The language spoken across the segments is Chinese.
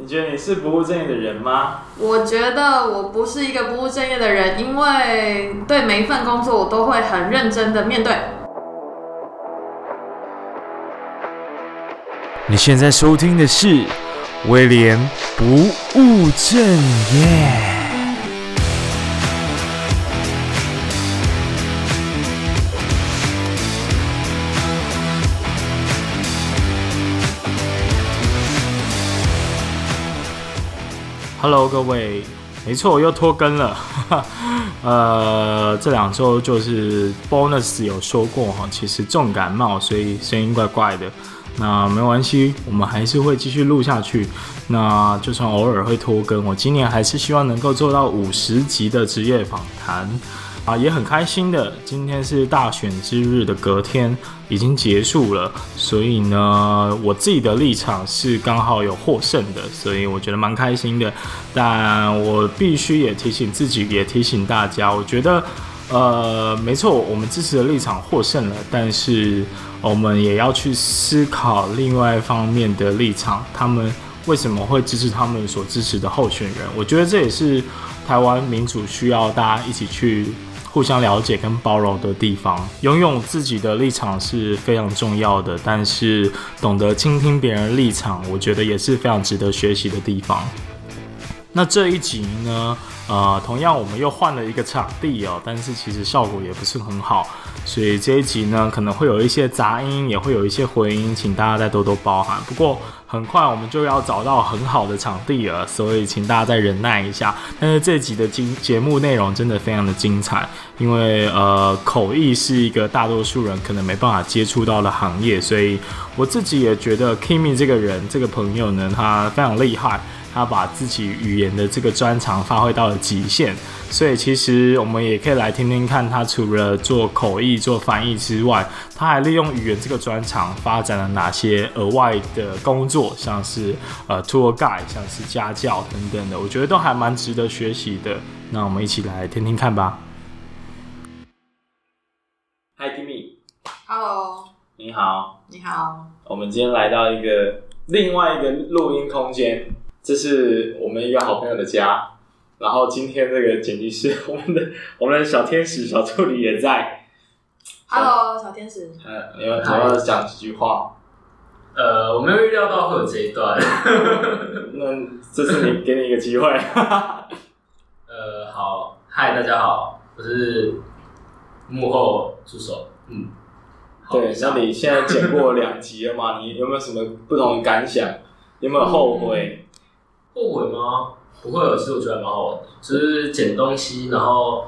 你觉得你是不务正业的人吗？我觉得我不是一个不务正业的人，因为对每一份工作我都会很认真的面对。你现在收听的是威廉不务正业。Hello，各位，没错，我又拖更了。呃，这两周就是 bonus 有说过哈，其实重感冒，所以声音怪怪的。那没关系，我们还是会继续录下去。那就算偶尔会拖更，我今年还是希望能够做到五十集的职业访谈。啊，也很开心的。今天是大选之日的隔天，已经结束了，所以呢，我自己的立场是刚好有获胜的，所以我觉得蛮开心的。但我必须也提醒自己，也提醒大家，我觉得，呃，没错，我们支持的立场获胜了，但是我们也要去思考另外一方面的立场，他们为什么会支持他们所支持的候选人？我觉得这也是台湾民主需要大家一起去。互相了解跟包容的地方，拥有自己的立场是非常重要的，但是懂得倾听别人立场，我觉得也是非常值得学习的地方。那这一集呢，呃，同样我们又换了一个场地哦，但是其实效果也不是很好，所以这一集呢可能会有一些杂音，也会有一些回音，请大家再多多包涵。不过很快我们就要找到很好的场地了，所以请大家再忍耐一下。但是这集的节节目内容真的非常的精彩，因为呃口译是一个大多数人可能没办法接触到的行业，所以我自己也觉得 Kimi 这个人这个朋友呢，他非常厉害。他把自己语言的这个专长发挥到了极限，所以其实我们也可以来听听看，他除了做口译、做翻译之外，他还利用语言这个专长发展了哪些额外的工作，像是呃 tour guide，像是家教等等的，我觉得都还蛮值得学习的。那我们一起来听听看吧。Hi Kimi，Hello，你好，你好，我们今天来到一个另外一个录音空间。这是我们一个好朋友的家，然后今天这个剪辑师，我们的我们的小天使小助理也在。Hello，小天使。嗯，你要你要讲几句话？呃，我没有预料到会有这一段。那这是你给你一个机会。呃，好，嗨，大家好，我是幕后助手。嗯，对，那你现在剪过两集了嘛？你有没有什么不同的感想？有没有后悔？嗯后悔吗？不会有，其实我觉得还蛮好玩的，就是捡东西，然后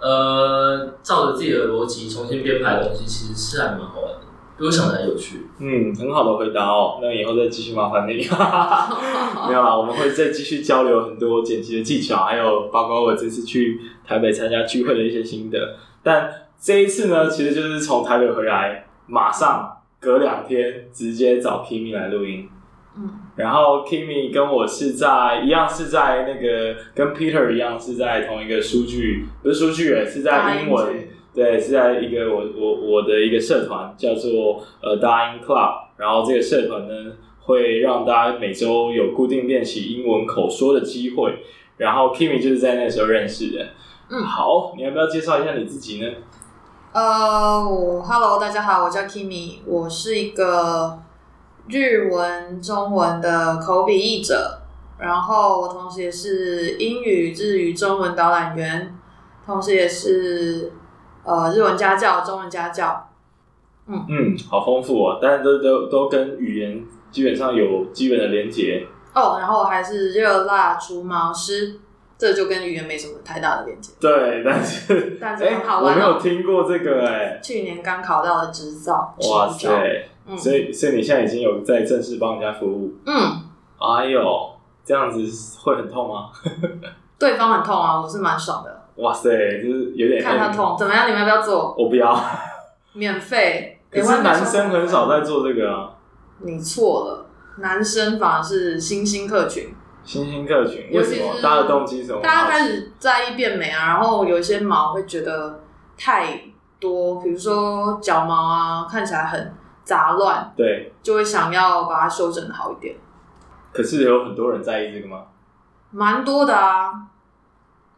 呃，照着自己的逻辑重新编排的东西，其实是还蛮好玩的，比我想的还有趣。嗯，很好的回答哦。那以后再继续麻烦你。没有啦，我们会再继续交流很多剪辑的技巧，还有包括我这次去台北参加聚会的一些心得。但这一次呢，其实就是从台北回来，马上隔两天直接找 Kimi 来录音。嗯，然后 Kimi 跟我是在一样，是在那个跟 Peter 一样，是在同一个数据，不是书剧，是在英文，对，是在一个我我我的一个社团叫做呃 Dying Club，然后这个社团呢会让大家每周有固定练习英文口说的机会，然后 Kimi 就是在那时候认识的。嗯，好，你要不要介绍一下你自己呢？呃，我 Hello，大家好，我叫 Kimi，我是一个。日文、中文的口笔译者，然后我同时也是英语、日语、中文导览员，同时也是呃日文家教、中文家教。嗯嗯，好丰富哦，但是都都都跟语言基本上有基本的连结。哦，然后我还是热辣除毛师，这就跟语言没什么太大的连结。对，但是但是很好玩哦，我没有听过这个哎，去年刚考到的执照。哇塞！嗯、所以，所以你现在已经有在正式帮人家服务。嗯，哎呦，这样子会很痛吗？对方很痛啊，我是蛮爽的。哇塞，就是有点看他痛，怎么样？你们要不要做？我不要，免费。可是男生很少在做这个啊。你错了，男生反而是新兴客群。新兴客群，为什么？大家的动机是什么？大家开始在意变美啊，然后有一些毛会觉得太多，比如说脚毛啊，看起来很。杂乱，对，就会想要把它修整的好一点。可是有很多人在意这个吗？蛮多的啊。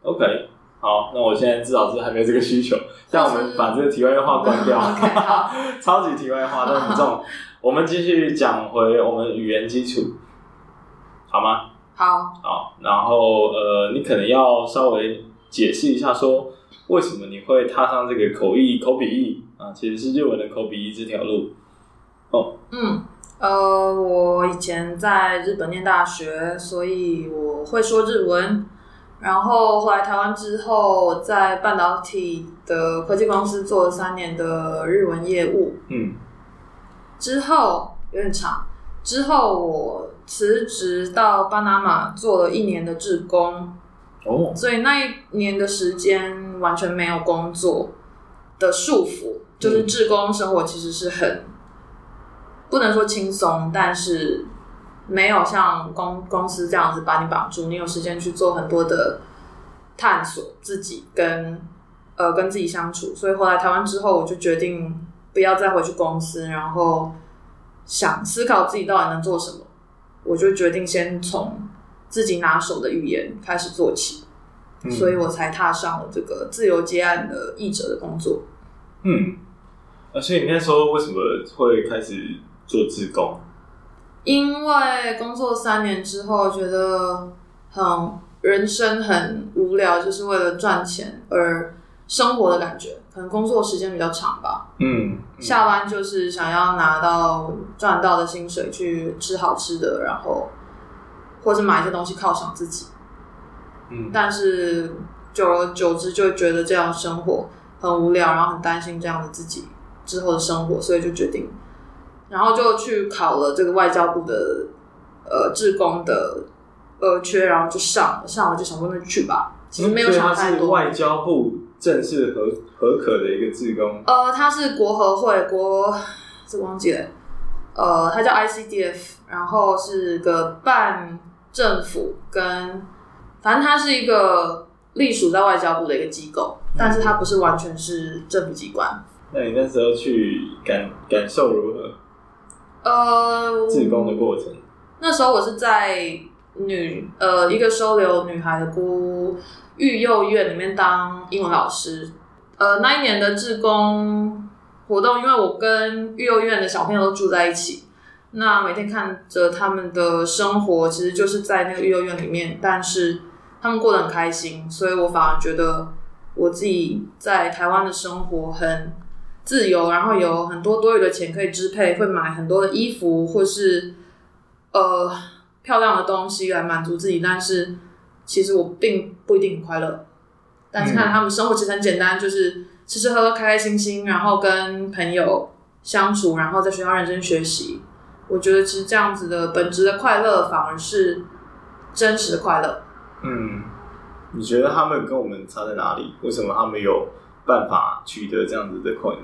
OK，好，那我现在至少是还没有这个需求。但我们把这个题外话关掉，超级题外话，但很重。我们继续讲回我们语言基础，好吗？好。好，然后呃，你可能要稍微解释一下，说为什么你会踏上这个口译口笔译啊，其实是日文的口笔译这条路。哦，嗯。呃，我以前在日本念大学，所以我会说日文。然后后来台湾之后，在半导体的科技公司做了三年的日文业务。嗯。之后有点长。之后我辞职到巴拿马做了一年的志工。哦。所以那一年的时间完全没有工作的束缚，就是志工生活其实是很。不能说轻松，但是没有像公公司这样子把你绑住，你有时间去做很多的探索自己跟呃跟自己相处。所以后来台湾之后，我就决定不要再回去公司，然后想思考自己到底能做什么。我就决定先从自己拿手的语言开始做起，嗯、所以我才踏上了这个自由接案的译者的工作。嗯，而且你那时候为什么会开始？做志工，因为工作三年之后觉得很人生很无聊，就是为了赚钱而生活的感觉，可能工作时间比较长吧。嗯，嗯，下班就是想要拿到赚到的薪水去吃好吃的，然后或者买一些东西犒赏自己。嗯，但是久而久之就觉得这样生活很无聊，然后很担心这样的自己之后的生活，所以就决定。然后就去考了这个外交部的呃志工的呃缺，然后就上了，上了就想说那就去吧。其实没有想太多。嗯、外交部正式合合可的一个志工。呃，他是国合会国，这忘记了。呃，他叫 ICDF，然后是个半政府跟，反正他是一个隶属在外交部的一个机构，嗯、但是他不是完全是政府机关。那你那时候去感感受如何？呃，志工的过程。那时候我是在女呃一个收留女孩的孤育幼院里面当英文老师。呃，那一年的志工活动，因为我跟育幼院的小朋友都住在一起，那每天看着他们的生活，其实就是在那个育幼院里面，但是他们过得很开心，所以我反而觉得我自己在台湾的生活很。自由，然后有很多多余的钱可以支配，会买很多的衣服或是呃漂亮的东西来满足自己。但是其实我并不一定很快乐。但是看他们生活其实很简单，就是吃吃喝喝，开开心心，然后跟朋友相处，然后在学校认真学习。我觉得其实这样子的本质的快乐反而是真实的快乐。嗯，你觉得他们跟我们差在哪里？为什么他们有办法取得这样子的快乐？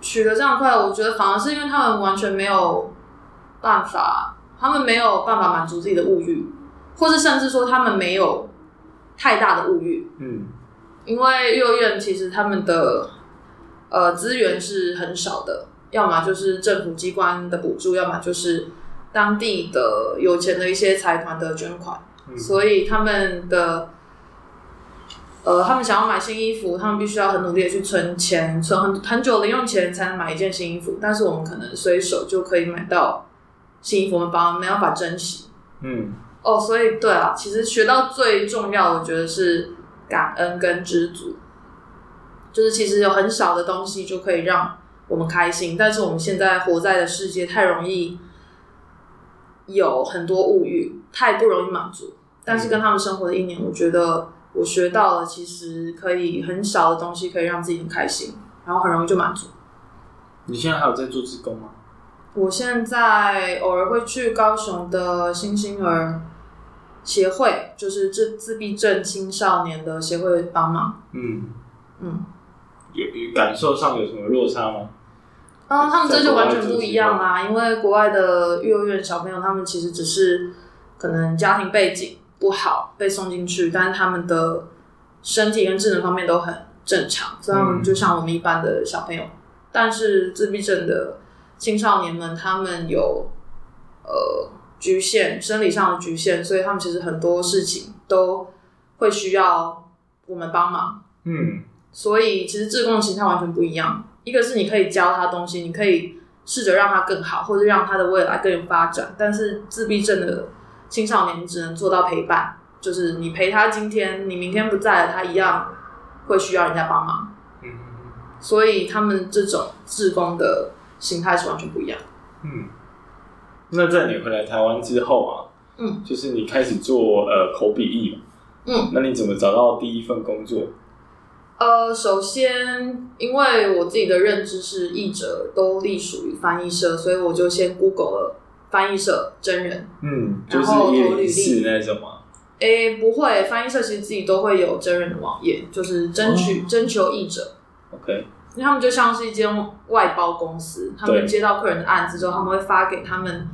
取得这样的快乐，我觉得反而是因为他们完全没有办法，他们没有办法满足自己的物欲，或是甚至说他们没有太大的物欲。嗯，因为幼儿园其实他们的呃资源是很少的，要么就是政府机关的补助，要么就是当地的有钱的一些财团的捐款，嗯，所以他们的。呃，他们想要买新衣服，他们必须要很努力的去存钱，存很很久的零用钱才能买一件新衣服。但是我们可能随手就可以买到新衣服，我们把没有办法珍惜。嗯，哦，所以对啊，其实学到最重要的，我觉得是感恩跟知足。就是其实有很少的东西就可以让我们开心，但是我们现在活在的世界太容易有很多物欲，太不容易满足。但是跟他们生活的一年，我觉得。我学到了，其实可以很少的东西可以让自己很开心，然后很容易就满足。你现在还有在做志工吗？我现在偶尔会去高雄的新星儿协会，就是自自闭症青少年的协会帮忙。嗯嗯，有感受上有什么落差吗？啊，他们这就完全不一样啦，因为国外的幼儿园小朋友，他们其实只是可能家庭背景。不好被送进去，但是他们的身体跟智能方面都很正常，所以他们就像我们一般的小朋友。嗯、但是自闭症的青少年们，他们有呃局限，生理上的局限，所以他们其实很多事情都会需要我们帮忙。嗯，所以其实自贡的形态完全不一样。一个是你可以教他东西，你可以试着让他更好，或者让他的未来更有发展。但是自闭症的青少年只能做到陪伴，就是你陪他今天，你明天不在了，他一样会需要人家帮忙。嗯，所以他们这种志工的形态是完全不一样。嗯，那在你回来台湾之后啊，嗯，就是你开始做呃口笔译嘛，嗯，那你怎么找到第一份工作？呃，首先，因为我自己的认知是译者都隶属于翻译社，所以我就先 Google 了翻译社真人，嗯，就是然后投履历是那种吗？诶，不会，翻译社其实自己都会有真人的网页，就是争取、哦、征求译者。OK，因为他们就像是一间外包公司，他们接到客人的案子之后，他们会发给他们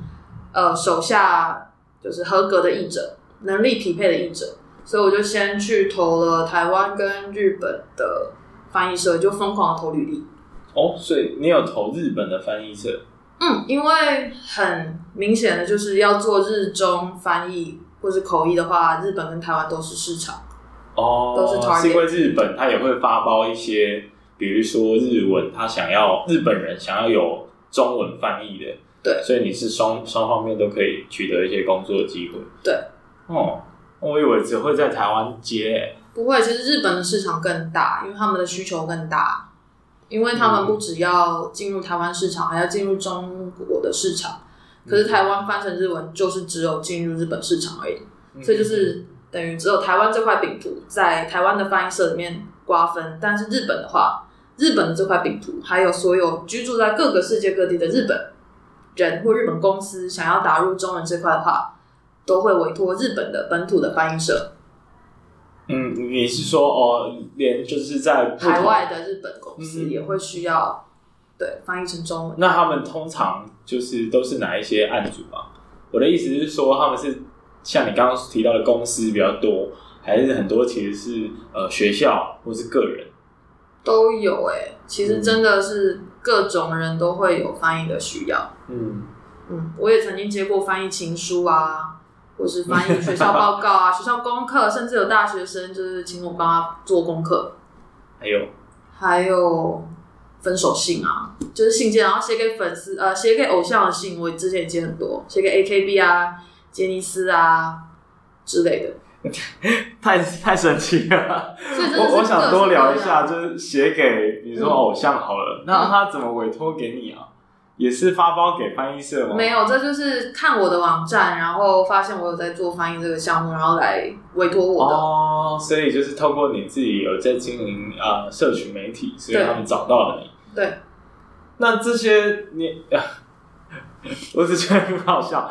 呃手下就是合格的译者，能力匹配的译者。所以我就先去投了台湾跟日本的翻译社，就疯狂的投履历。哦，所以你有投日本的翻译社？嗯，因为很明显的就是要做日中翻译或是口译的话，日本跟台湾都是市场。哦，都是 target。是因为日本他也会发包一些，比如说日文，他想要日本人想要有中文翻译的，对，所以你是双双方面都可以取得一些工作的机会。对，哦。我以为只会在台湾接。欸，不会，其实日本的市场更大，因为他们的需求更大，因为他们不只要进入台湾市场，还要进入中国的市场。可是台湾翻成日文就是只有进入日本市场而已，所以就是等于只有台湾这块饼图在台湾的翻译社里面瓜分。但是日本的话，日本的这块饼图还有所有居住在各个世界各地的日本人或日本公司想要打入中文这块的话。都会委托日本的本土的翻译社。嗯，你是说哦，连就是在海外的日本公司也会需要、嗯、对翻译成中文。那他们通常就是都是哪一些案主啊？我的意思是说，他们是像你刚刚提到的公司比较多，还是很多其实是呃学校或是个人都有、欸？哎，其实真的是各种人都会有翻译的需要。嗯嗯，我也曾经接过翻译情书啊。或是翻译学校报告啊，学校功课，甚至有大学生就是请我帮他做功课。还有，还有分手信啊，就是信件，然后写给粉丝，呃，写给偶像的信，我之前也接很多，写给 AKB 啊、杰尼斯啊之类的。太太神奇了！我我想多聊一下，就是写给比如说偶像好了，嗯、那他怎么委托给你啊？也是发包给翻译社吗？没有，这就是看我的网站，然后发现我有在做翻译这个项目，然后来委托我的。哦，所以就是透过你自己有在经营啊、呃、社群媒体，所以他们找到了你。对。那这些你，我只觉得很好笑。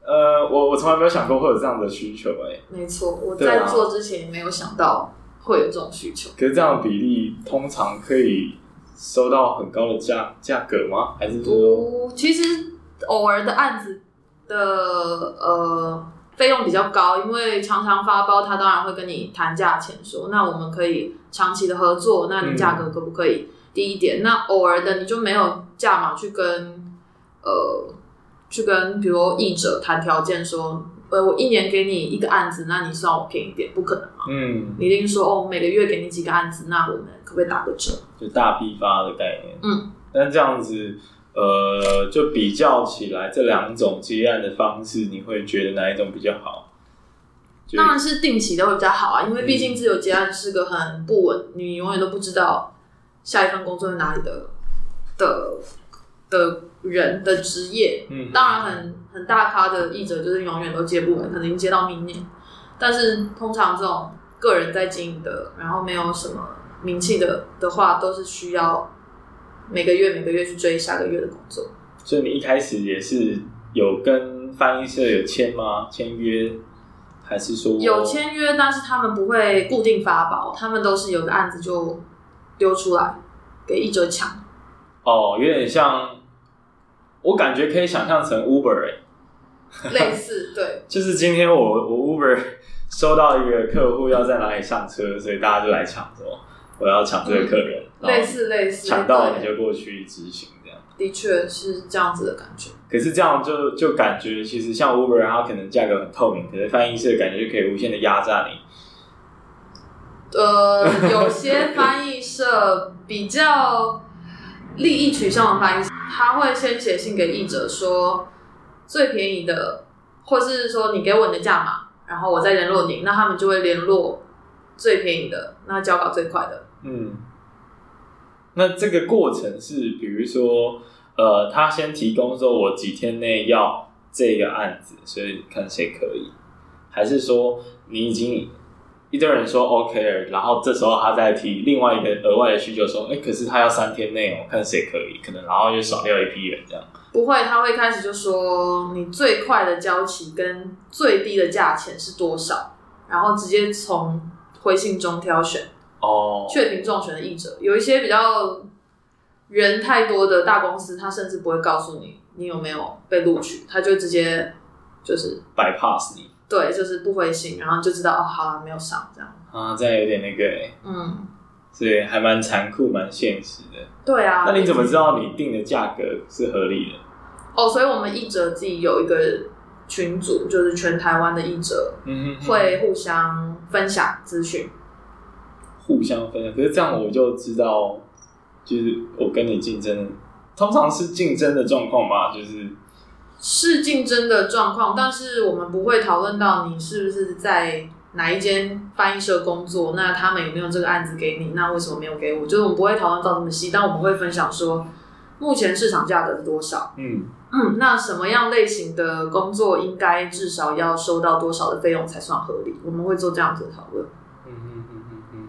呃，我我从来没有想过会有这样的需求、欸，哎。没错，我在做之前也没有想到会有这种需求。可是这样的比例通常可以。收到很高的价价格吗？还是说？不，其实偶尔的案子的呃费用比较高，因为常常发包，他当然会跟你谈价钱，说那我们可以长期的合作，那你价格可不可以低一点？嗯、那偶尔的你就没有价码去跟呃去跟比如译者谈条件说。呃，我一年给你一个案子，那你算我便宜点，不可能嘛？嗯，你一定说哦，每个月给你几个案子，那我们可不可以打个折？就大批发的概念。嗯，但这样子，呃，就比较起来，这两种接案的方式，你会觉得哪一种比较好？当然是定期的会比较好啊，因为毕竟自由接案是个很不稳，嗯、你永远都不知道下一份工作在哪里的的的人的职业。嗯，当然很。很大咖的译者就是永远都接不完，可能接到明年。但是通常这种个人在经营的，然后没有什么名气的的话，都是需要每个月每个月去追下个月的工作。所以你一开始也是有跟翻译社有签吗？签约还是说有签约？但是他们不会固定发包，他们都是有个案子就丢出来给译者抢。哦，有点像，我感觉可以想象成 Uber 欸。类似对，就是今天我我 Uber 收到一个客户要在哪里上车，所以大家就来抢，说我要抢这个客人，类似类似，抢到你就过去执行这样。的确是这样子的感觉。可是这样就就感觉，其实像 Uber，它可能价格很透明，可是翻译社感觉就可以无限的压榨你。呃，有些翻译社比较利益取向的翻译，他会先写信给译者说最便宜的，或是说你给我你的价码，然后我再联络你，那他们就会联络最便宜的，那交稿最快的。嗯，那这个过程是，比如说，呃，他先提供说我几天内要这个案子，所以看谁可以，还是说你已经。一堆人说 OK 了，然后这时候他再提另外一个额外的需求，说：“哎、可是他要三天内哦，看谁可以，可能然后就少掉一批人这样。”不会，他会开始就说你最快的交期跟最低的价钱是多少，然后直接从回信中挑选哦，确评中选的译者。有一些比较人太多的大公司，他甚至不会告诉你你有没有被录取，他就直接就是 bypass 你。对，就是不回信，然后就知道哦，好了，没有上这样。啊，这样有点那个哎。嗯。所以还蛮残酷，蛮现实的。对啊。那你怎么知道你定的价格是合理的？哦，所以我们译者自己有一个群组，就是全台湾的译者，嗯哼，会互相分享资讯。互相分享，可是这样我就知道，就是我跟你竞争，通常是竞争的状况吧，就是。是竞争的状况，但是我们不会讨论到你是不是在哪一间翻译社工作，那他们有没有这个案子给你，那为什么没有给我？就是我们不会讨论到这么细，但我们会分享说目前市场价格是多少。嗯嗯，那什么样类型的工作应该至少要收到多少的费用才算合理？我们会做这样子的讨论。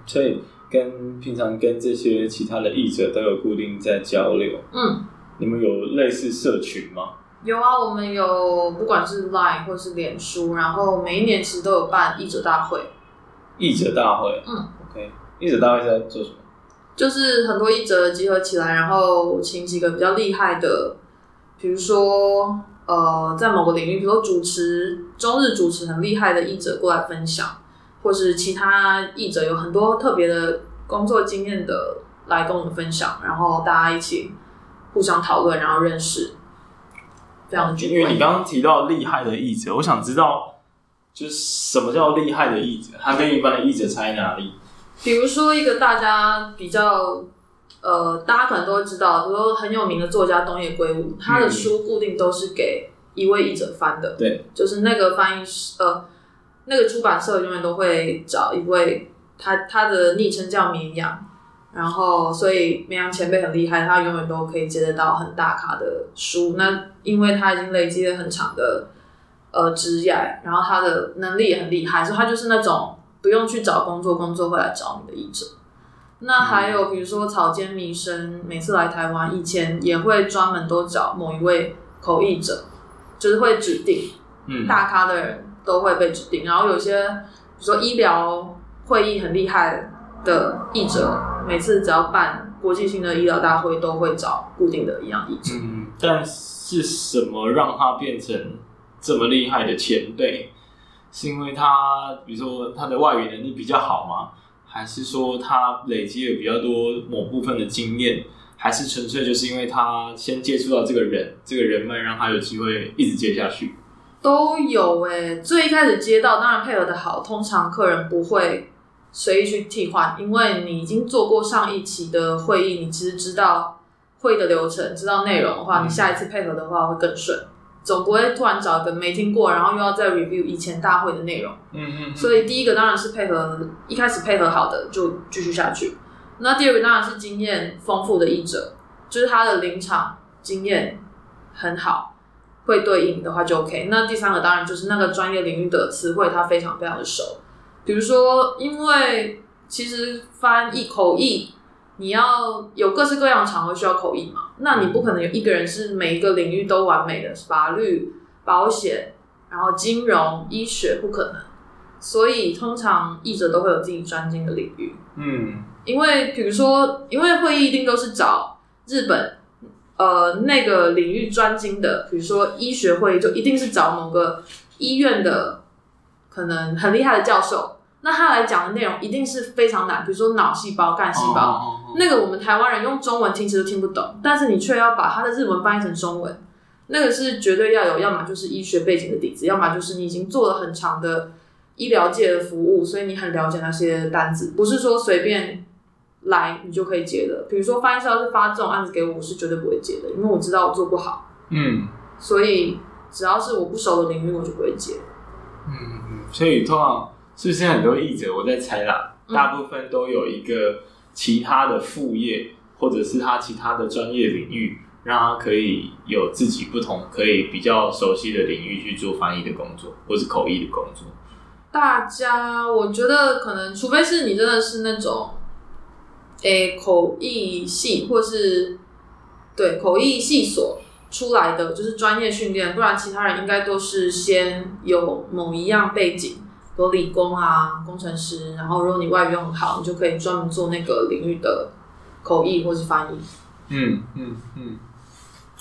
所以跟平常跟这些其他的译者都有固定在交流。嗯，你们有类似社群吗？有啊，我们有不管是 Line 或是脸书，然后每一年其实都有办译者大会。译者大会，嗯，OK，译者大会是在做什么？就是很多译者集合起来，然后请几个比较厉害的，比如说呃，在某个领域，比如说主持中日主持很厉害的译者过来分享，或是其他译者有很多特别的工作经验的来跟我们分享，然后大家一起互相讨论，然后认识。这样子，因为你刚刚提到厉害的译者，我想知道，就是什么叫厉害的译者？他跟一般的译者差在哪里？比如说一个大家比较，呃，大家可能都会知道，比如说很有名的作家东野圭吾，他的书固定都是给一位译者翻的，对、嗯，就是那个翻译师，呃，那个出版社永远都会找一位，他他的昵称叫绵羊。然后，所以绵羊前辈很厉害，他永远都可以接得到很大咖的书。那因为他已经累积了很长的呃职业，然后他的能力也很厉害，所以他就是那种不用去找工作，工作会来找你的译者。那还有比如说草间弥生，每次来台湾以前也会专门都找某一位口译者，就是会指定，嗯，大咖的人都会被指定。然后有些比如说医疗会议很厉害的译者。每次只要办国际性的医疗大会，都会找固定的一样译者。嗯，但是什么让他变成这么厉害的前辈？是因为他，比如说他的外语能力比较好吗？还是说他累积了比较多某部分的经验？还是纯粹就是因为他先接触到这个人，这个人脉让他有机会一直接下去？都有诶、欸，最一开始接到，当然配合的好，通常客人不会。随意去替换，因为你已经做过上一期的会议，你其实知道会议的流程，知道内容的话，你下一次配合的话会更顺。总不会突然找一个没听过，然后又要再 review 以前大会的内容。嗯嗯。所以第一个当然是配合，一开始配合好的就继续下去。那第二个当然是经验丰富的译者，就是他的临场经验很好，会对应的话就 OK。那第三个当然就是那个专业领域的词汇他非常非常的熟。比如说，因为其实翻译口译，你要有各式各样的场合需要口译嘛，那你不可能有一个人是每一个领域都完美的，法律、保险，然后金融、医学不可能，所以通常译者都会有自己专精的领域。嗯，因为比如说，因为会议一定都是找日本呃那个领域专精的，比如说医学会议就一定是找某个医院的。可能很厉害的教授，那他来讲的内容一定是非常难，比如说脑细胞、干细胞，哦哦哦那个我们台湾人用中文听其实都听不懂，但是你却要把他的日文翻译成中文，那个是绝对要有，要么就是医学背景的底子，要么就是你已经做了很长的医疗界的服务，所以你很了解那些单子，不是说随便来你就可以接的。比如说翻译师要是发这种案子给我，我是绝对不会接的，因为我知道我做不好。嗯所以只要是我不熟的领域，我就不会接。嗯嗯，所以通常是不是很多译者，我在猜啦，嗯大部分都有一个其他的副业，或者是他其他的专业领域，让他可以有自己不同、可以比较熟悉的领域去做翻译的工作，或是口译的工作。大家，我觉得可能，除非是你真的是那种，诶、口译系或是对口译系所出来的，就是专业训练，不然其他人应该都是先有某一样背景，有理工啊、工程师，然后如果你外语用很好，你就可以专门做那个领域的口译或是翻译。嗯嗯嗯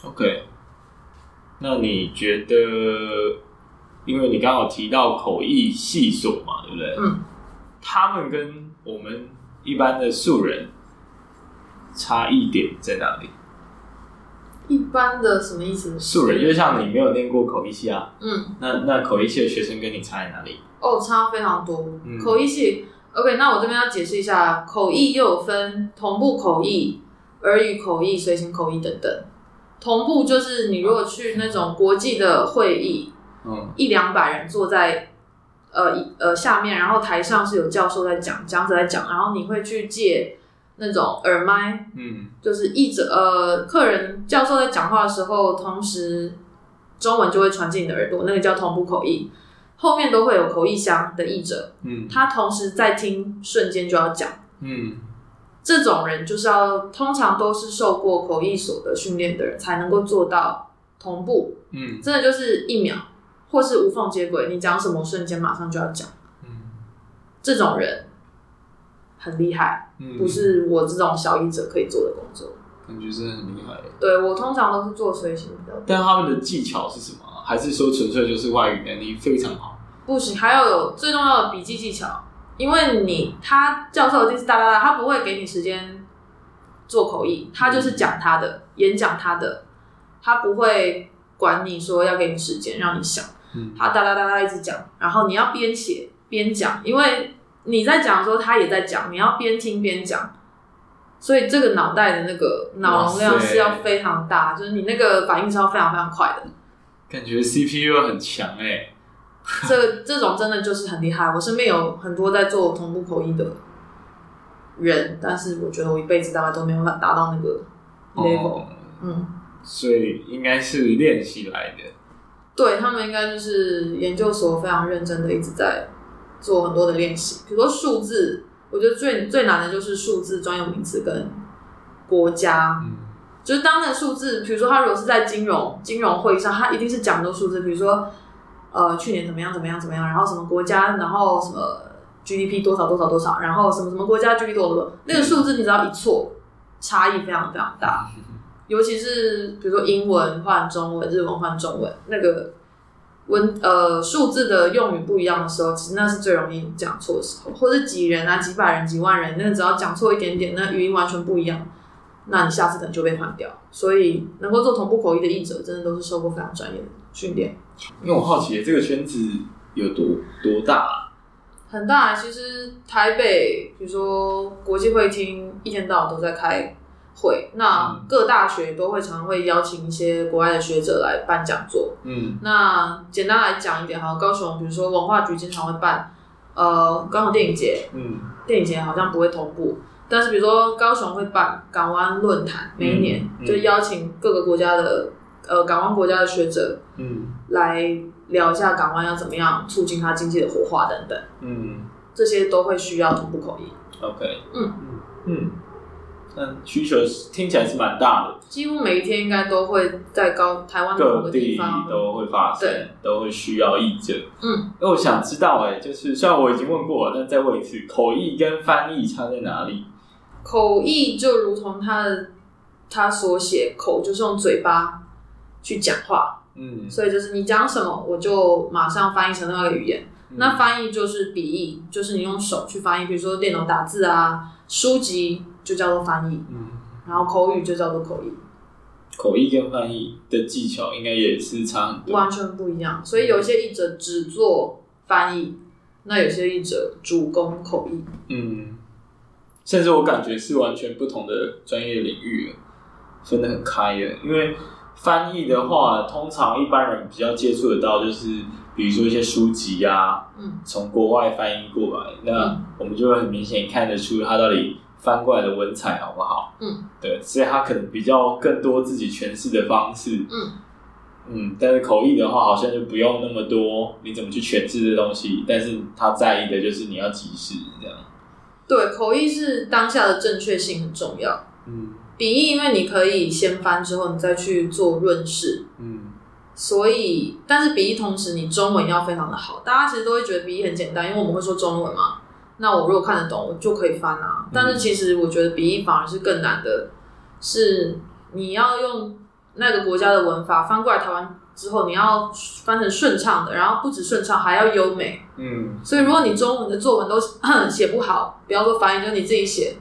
，OK。那你觉得，因为你刚好提到口译系所嘛，对不对？嗯。他们跟我们一般的素人差异点在哪里？一般的什么意思？素人就像你没有念过口译系啊，嗯。那那口译系的学生跟你差在哪里？哦，差非常多。嗯口译系，OK，那我这边要解释一下，口译又有分同步口译、耳语口译、随行口译等等。同步就是你如果去那种国际的会议，嗯一两百人坐在呃一呃下面，然后台上是有教授在讲，讲者在讲，然后你会去借那种耳麦，嗯就是译者呃客人教授在讲话的时候，同时中文就会传进你的耳朵，那个叫同步口译。后面都会有口译箱的译者，嗯他同时在听，瞬间就要讲。嗯这种人就是要通常都是受过口译所的训练的人才能够做到同步，嗯真的就是一秒或是无缝接轨，你讲什么瞬间马上就要讲。嗯这种人很厉害，嗯，不是我这种小译者可以做的工作。感觉真的很厉害。对我通常都是做随行的，但他们的技巧是什么啊？还是说纯粹就是外语能力非常好？不行，还要有最重要的笔记技巧，因为你他教授一定是哒哒哒，他不会给你时间做口译，他就是讲他的、演讲他的，他不会管你说要给你时间让你想，嗯他哒哒哒哒一直讲，然后你要边写边讲，因为你在讲的时候他也在讲，你要边听边讲，所以这个脑袋的那个脑容量是要非常大，就是你那个反应是要非常非常快的。感觉 CPU 很强哎。这这种真的就是很厉害。我身边有很多在做同步口译的人，但是我觉得我一辈子大概都没有办法达到那个 level。哦嗯，所以应该是练习来的。对他们应该就是研究所非常认真的一直在做很多的练习，比如说数字，我觉得最最难的就是数字专有名词跟国家。嗯就是当那个数字，比如说他如果是在金融金融会议上，他一定是讲很多数字，比如说呃去年怎么样怎么样怎么样，然后什么国家，然后什么 GDP 多少多少多少，然后什么什么国家 GDP 多少多少，那个数字你只要一错，差异非常非常大。尤其是比如说英文换中文，日文换中文，那个文呃数字的用语不一样的时候，其实那是最容易讲错的时候，或者几人啊、几百人、几万人，那只要讲错一点点，那语音完全不一样。那你下次可能就被换掉，所以能够做同步口译的译者，真的都是受过非常专业的训练。因为我好奇这个圈子有多多大啊？很大，其实台北，比如说国际会议厅，一天到晚都在开会，那各大学都会常常会邀请一些国外的学者来办讲座。嗯。那简单来讲一点，哈，高雄比如说文化局经常会办，呃，高雄电影节，嗯。电影节好像不会同步，但是比如说高雄会办港湾论坛，每一年、嗯。嗯就邀请各个国家的呃港湾国家的学者嗯。来聊一下港湾要怎么样促进它经济的活化等等，嗯。这些都会需要同步口译。，OK，嗯嗯。嗯，那需求听起来是蛮大的，几乎每一天应该都会在高台湾的某个各地地方，都会发生，都会需要译者。嗯，那我想知道、欸，哎，就是虽然我已经问过了，但再问一次，口译跟翻译差在哪里？口译就如同他的它所写，口就是用嘴巴去讲话，嗯。所以就是你讲什么，我就马上翻译成那个语言。那翻译就是笔译，就是你用手去翻译，比如说电脑打字啊，书籍就叫做翻译，嗯，然后口语就叫做口译。口译跟翻译的技巧应该也是差很多，完全不一样。所以有些译者只做翻译，那有些译者主攻口译。嗯，甚至我感觉是完全不同的专业领域了，分得很开的。因为翻译的话，通常一般人比较接触得到，就是比如说一些书籍啊，嗯，从国外翻译过来，那我们就会很明显看得出它到底。翻过来的文采好不好？嗯，对，所以他可能比较更多自己诠释的方式。嗯嗯，但是口译的话，好像就不用那么多，你怎么去诠释这东西？但是他在意的就是你要及时这样。对，口译是当下的正确性很重要。嗯，笔译因为你可以先翻之后，你再去做润饰。嗯，所以，但是笔译同时你中文要非常的好。大家其实都会觉得笔译很简单，因为我们会说中文嘛。那我如果看得懂，我就可以翻啊。但是其实我觉得笔译反而是更难的，是你要用那个国家的文法翻过来台湾之后，你要翻成顺畅的，然后不止顺畅，还要优美。嗯，所以如果你中文的作文都 写不好，不要说翻译，就你自己写。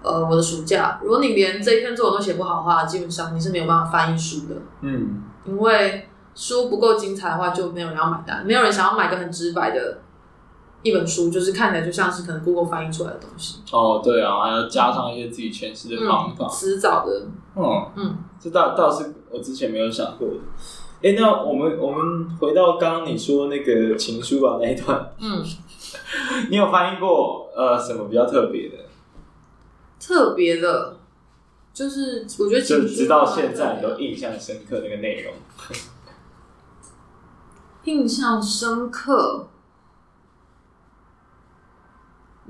呃，我的暑假，如果你连这一篇作文都写不好的话，基本上你是没有办法翻译书的。嗯，因为书不够精彩的话，就没有人要买单，没有人想要买个很直白的。一本书就是看起来就像是可能 Google 翻译出来的东西哦，对啊，还要加上一些自己诠释的方法，词藻的，嗯嗯，这倒倒是我之前没有想过的。哎，那我们我们回到刚刚你说那个情书吧那一段，嗯，你有翻译过呃什么比较特别的？特别的，就是我觉得就直到现在你都印象深刻那个内容，印象深刻。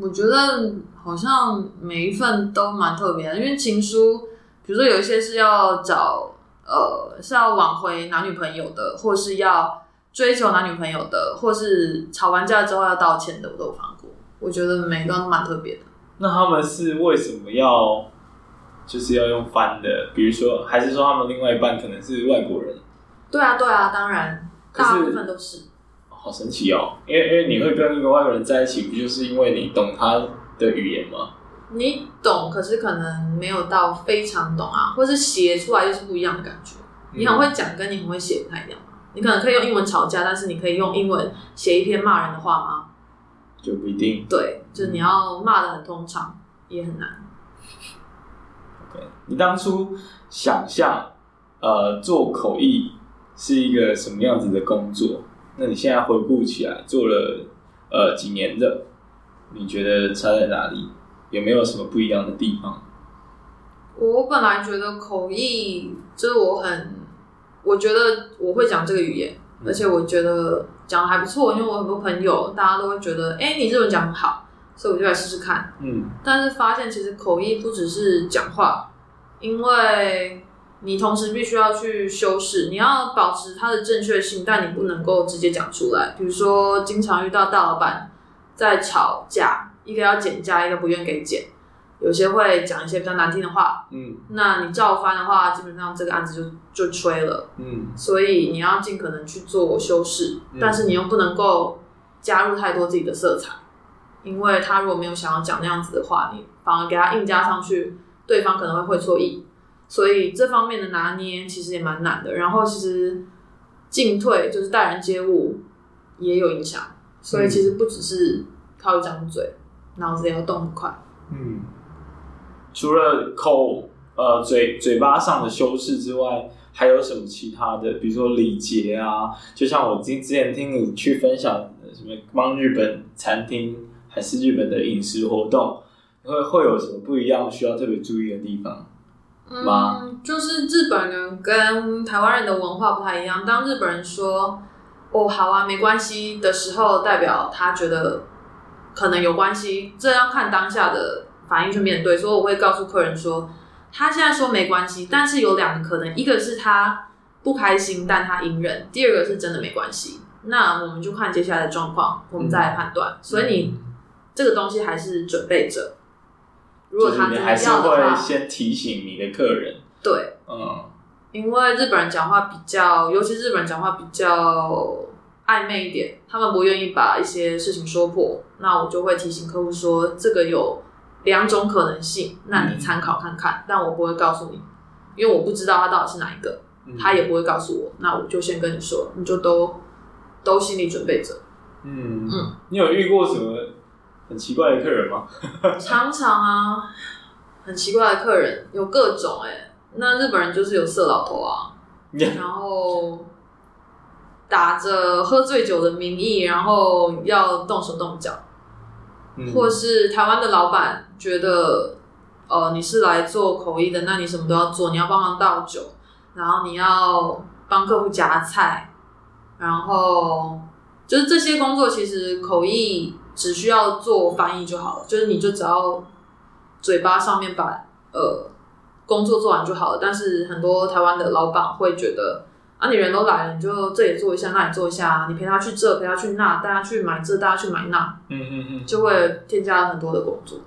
我觉得好像每一份都蛮特别的，因为情书，比如说有一些是要找呃是要挽回男女朋友的，或是要追求男女朋友的，或是吵完架之后要道歉的，我都有翻过。我觉得每一段都蛮特别的。那他们是为什么要就是要用翻的？比如说，还是说他们另外一半可能是外国人？对啊，对啊，当然，大部分都是。好神奇哦！因为因为你会跟一个外国人在一起，不就是因为你懂他的语言吗？你懂，可是可能没有到非常懂啊，或是写出来就是不一样的感觉。你很会讲，跟你很会写不太一样。你可能可以用英文吵架，但是你可以用英文写一篇骂人的话吗？就不一定。对，就是你要骂的很通畅，也很难。OK，你当初想象呃做口译是一个什么样子的工作？那你现在回顾起来，做了呃几年的，你觉得差在哪里？有没有什么不一样的地方？我本来觉得口译就是我很，我觉得我会讲这个语言，嗯、而且我觉得讲的还不错，因为我很多朋友大家都会觉得，哎、欸，你日文讲很好，所以我就来试试看。嗯，但是发现其实口译不只是讲话，因为你同时必须要去修饰，你要保持它的正确性，但你不能够直接讲出来。比如说，经常遇到大老板在吵架，一个要减价，一个不愿给减，有些会讲一些比较难听的话。嗯，那你照翻的话，基本上这个案子就就吹了。嗯，所以你要尽可能去做修饰，嗯，但是你又不能够加入太多自己的色彩，因为他如果没有想要讲那样子的话，你反而给他硬加上去，对方可能会会错意。所以这方面的拿捏其实也蛮难的，然后其实进退就是待人接物也有影响，所以其实不只是靠一张嘴，脑子也要动很快。嗯，除了口呃嘴嘴巴上的修饰之外，还有什么其他的？比如说礼节啊，就像我之之前听你去分享什么帮日本餐厅还是日本的饮食活动，会会有什么不一样需要特别注意的地方？嗯，就是日本人跟台湾人的文化不太一样。当日本人说“哦，好啊，没关系”的时候，代表他觉得可能有关系，这要看当下的反应去面对。所以我会告诉客人说，他现在说没关系，但是有两个可能，一个是他不开心，但他隐忍；第二个是真的没关系。那我们就看接下来的状况，我们再来判断。所以你这个东西还是准备着。如果他真的要的话，就是你还是会先提醒你的客人。对，嗯，因为日本人讲话比较，尤其日本人讲话比较暧昧一点，他们不愿意把一些事情说破，那我就会提醒客户说，这个有两种可能性，那你参考看看，嗯、但我不会告诉你，因为我不知道他到底是哪一个，嗯、他也不会告诉我，那我就先跟你说，你就都都心理准备着。嗯。嗯，你有遇过什么很奇怪的客人吗？常常啊，很奇怪的客人有各种哎、欸，那日本人就是有色老头啊然后。打着喝醉酒的名义，然后要动手动脚，嗯、或是台湾的老板觉得，呃，你是来做口译的，那你什么都要做，你要帮忙倒酒，然后你要帮客户夹菜，然后就是这些工作，其实口译只需要做翻译就好了，就是你就只要嘴巴上面把呃工作做完就好了。但是很多台湾的老板会觉得。啊，你人都来了，你就这里做一下，那里做一下，你陪他去这，陪他去那，带他去买这，带他去买那，嗯嗯嗯，就会添加了很多的工作。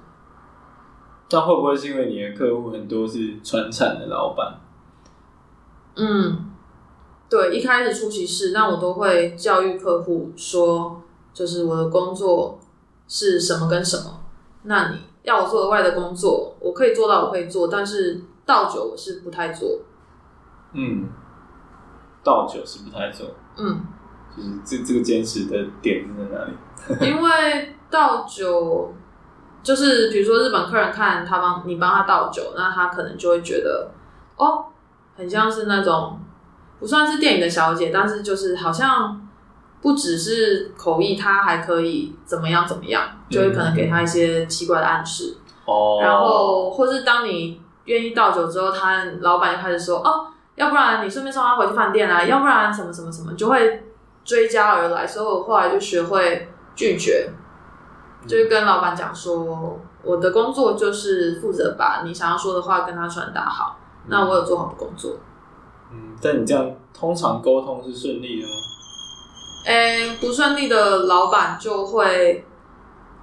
但会不会是因为你的客户很多是传产的老板？嗯，对，一开始初期是，但我都会教育客户说，就是我的工作是什么跟什么，那你要我做额外的工作，我可以做到，我可以做，但是倒酒我是不太做。嗯。倒酒是不太做，嗯，就是这这个坚持的点是在哪里？因为倒酒就是，比如说日本客人看他帮你帮他倒酒，那他可能就会觉得哦，很像是那种不算是电影的小姐，但是就是好像不只是口译，他还可以怎么样怎么样，就会可能给他一些奇怪的暗示哦。然后或是当你愿意倒酒之后，他老板就开始说哦。要不然你顺便送他回去饭店啊，要不然什么什么什么，就会追加而来。所以我后来就学会拒绝，就是跟老板讲说，我的工作就是负责把你想要说的话跟他传达好。那我有做好的工作。嗯，但你这样通常沟通是顺利的吗？诶、欸，不顺利的老板就会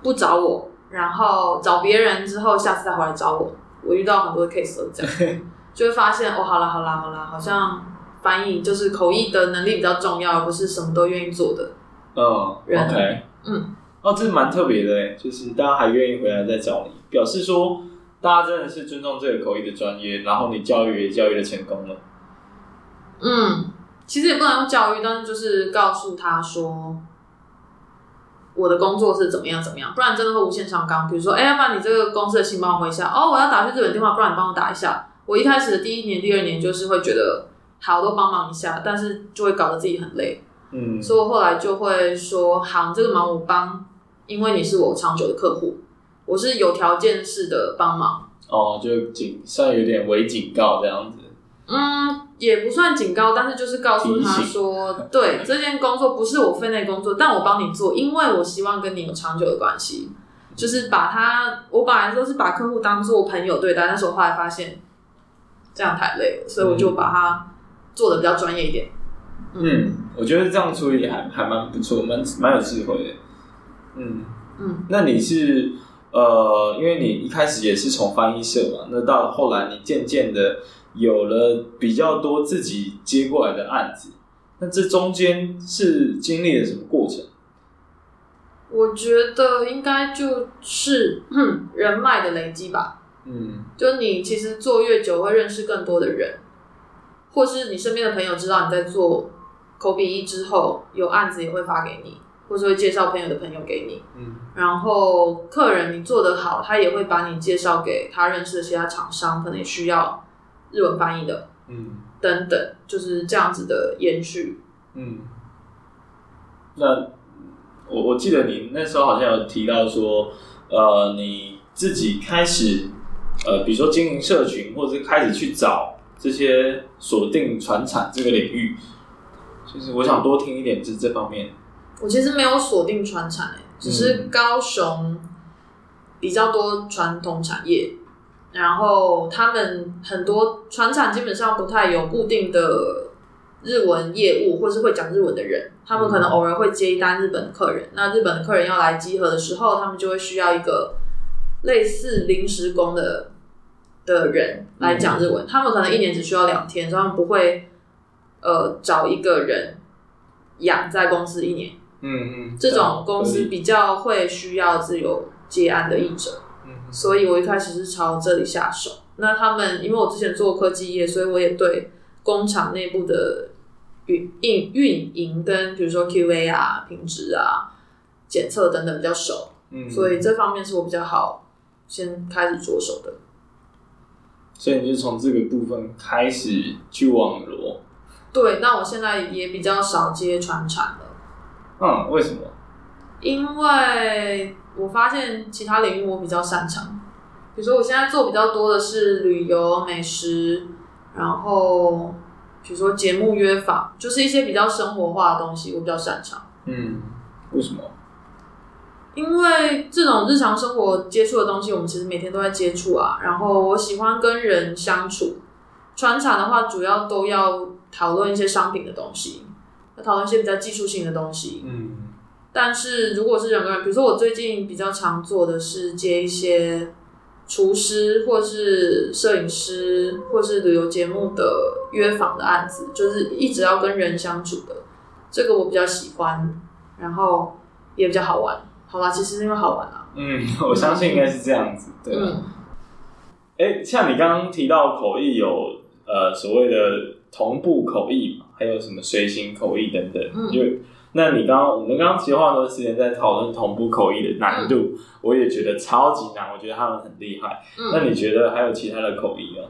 不找我，然后找别人之后，下次再回来找我。我遇到很多 case 都这样。就会发现哦，好啦好啦好啦，好像翻译就是口译的能力比较重要，而不是什么都愿意做的。嗯，OK，嗯，哦，这是蛮特别的诶，就是大家还愿意回来再找你，表示说大家真的是尊重这个口译的专业，然后你教育也教育的成功了。嗯，其实也不能用教育，但是就是告诉他说我的工作是怎么样怎么样，不然真的会无限上纲。比如说，哎，要不然你这个公司的信帮我回一下，哦，我要打去日本电话，不然你帮我打一下。我一开始的第一年、第二年就是会觉得好，都帮忙一下，但是就会搞得自己很累。嗯，所以我后来就会说，好，这个忙我帮，因为你是我长久的客户，我是有条件式的帮忙。哦，就警算有点微警告这样子。嗯，也不算警告，但是就是告诉他说，对，这件工作不是我分内工作，但我帮你做，因为我希望跟你有长久的关系。就是把他，我本来说是把客户当做朋友对待，但是我后来发现。这样太累了，所以我就把它做的比较专业一点。嗯，嗯，我觉得这样处理还还蛮不错，蛮蛮有智慧的。嗯嗯，那你是呃，因为你一开始也是从翻译社嘛，那到后来你渐渐的有了比较多自己接过来的案子，那这中间是经历了什么过程？我觉得应该就是 人脉的累积吧。嗯，就你其实做越久，会认识更多的人，或是你身边的朋友知道你在做口笔译之后，有案子也会发给你，或是会介绍朋友的朋友给你。嗯，然后客人你做得好，他也会把你介绍给他认识的其他厂商，可能也需要日文翻译的。嗯，等等，就是这样子的延续。嗯，那我我记得你那时候好像有提到说，呃，你自己开始。呃，比如说经营社群，或者是开始去找这些锁定传产这个领域，就是我想多听一点这这方面。我其实没有锁定传产，只是高雄比较多传统产业，嗯、然后他们很多船厂基本上不太有固定的日文业务，或是会讲日文的人，他们可能偶尔会接一单日本的客人，嗯、那日本的客人要来集合的时候，他们就会需要一个。类似临时工的的人来讲日文，嗯、他们可能一年只需要两天，所以他们不会呃找一个人养在公司一年。嗯嗯，这种公司比较会需要自由接案的译者，嗯，所以我一开始是朝这里下手。那他们因为我之前做科技业，所以我也对工厂内部的运运运营跟比如说 QA 啊、品质啊、检测等等比较熟，嗯，所以这方面是我比较好先开始着手的。所以你就从这个部分开始去网罗。对，那我现在也比较少接传产了。嗯，为什么？因为我发现其他领域我比较擅长，比如说我现在做比较多的是旅游、美食，然后比如说节目约访，就是一些比较生活化的东西，我比较擅长。嗯，为什么？因为这种日常生活接触的东西，我们其实每天都在接触啊。然后我喜欢跟人相处，传产的话主要都要讨论一些商品的东西。要讨论一些比较技术性的东西，嗯，但是如果是人跟人，比如说我最近比较常做的是接一些厨师或是摄影师或是旅游节目的约访的案子，就是一直要跟人相处的，这个我比较喜欢，然后也比较好玩。好吧，其实是因为好玩啊。嗯，我相信应该是这样子，对吧？嗯。哎、欸，像你刚刚提到口译有呃所谓的同步口译嘛？还有什么随行口译等等，嗯、就那你刚刚我们刚刚其实花很多时间在讨论同步口译的难度，嗯、我也觉得超级难，我觉得他们很厉害。嗯、那你觉得还有其他的口译吗？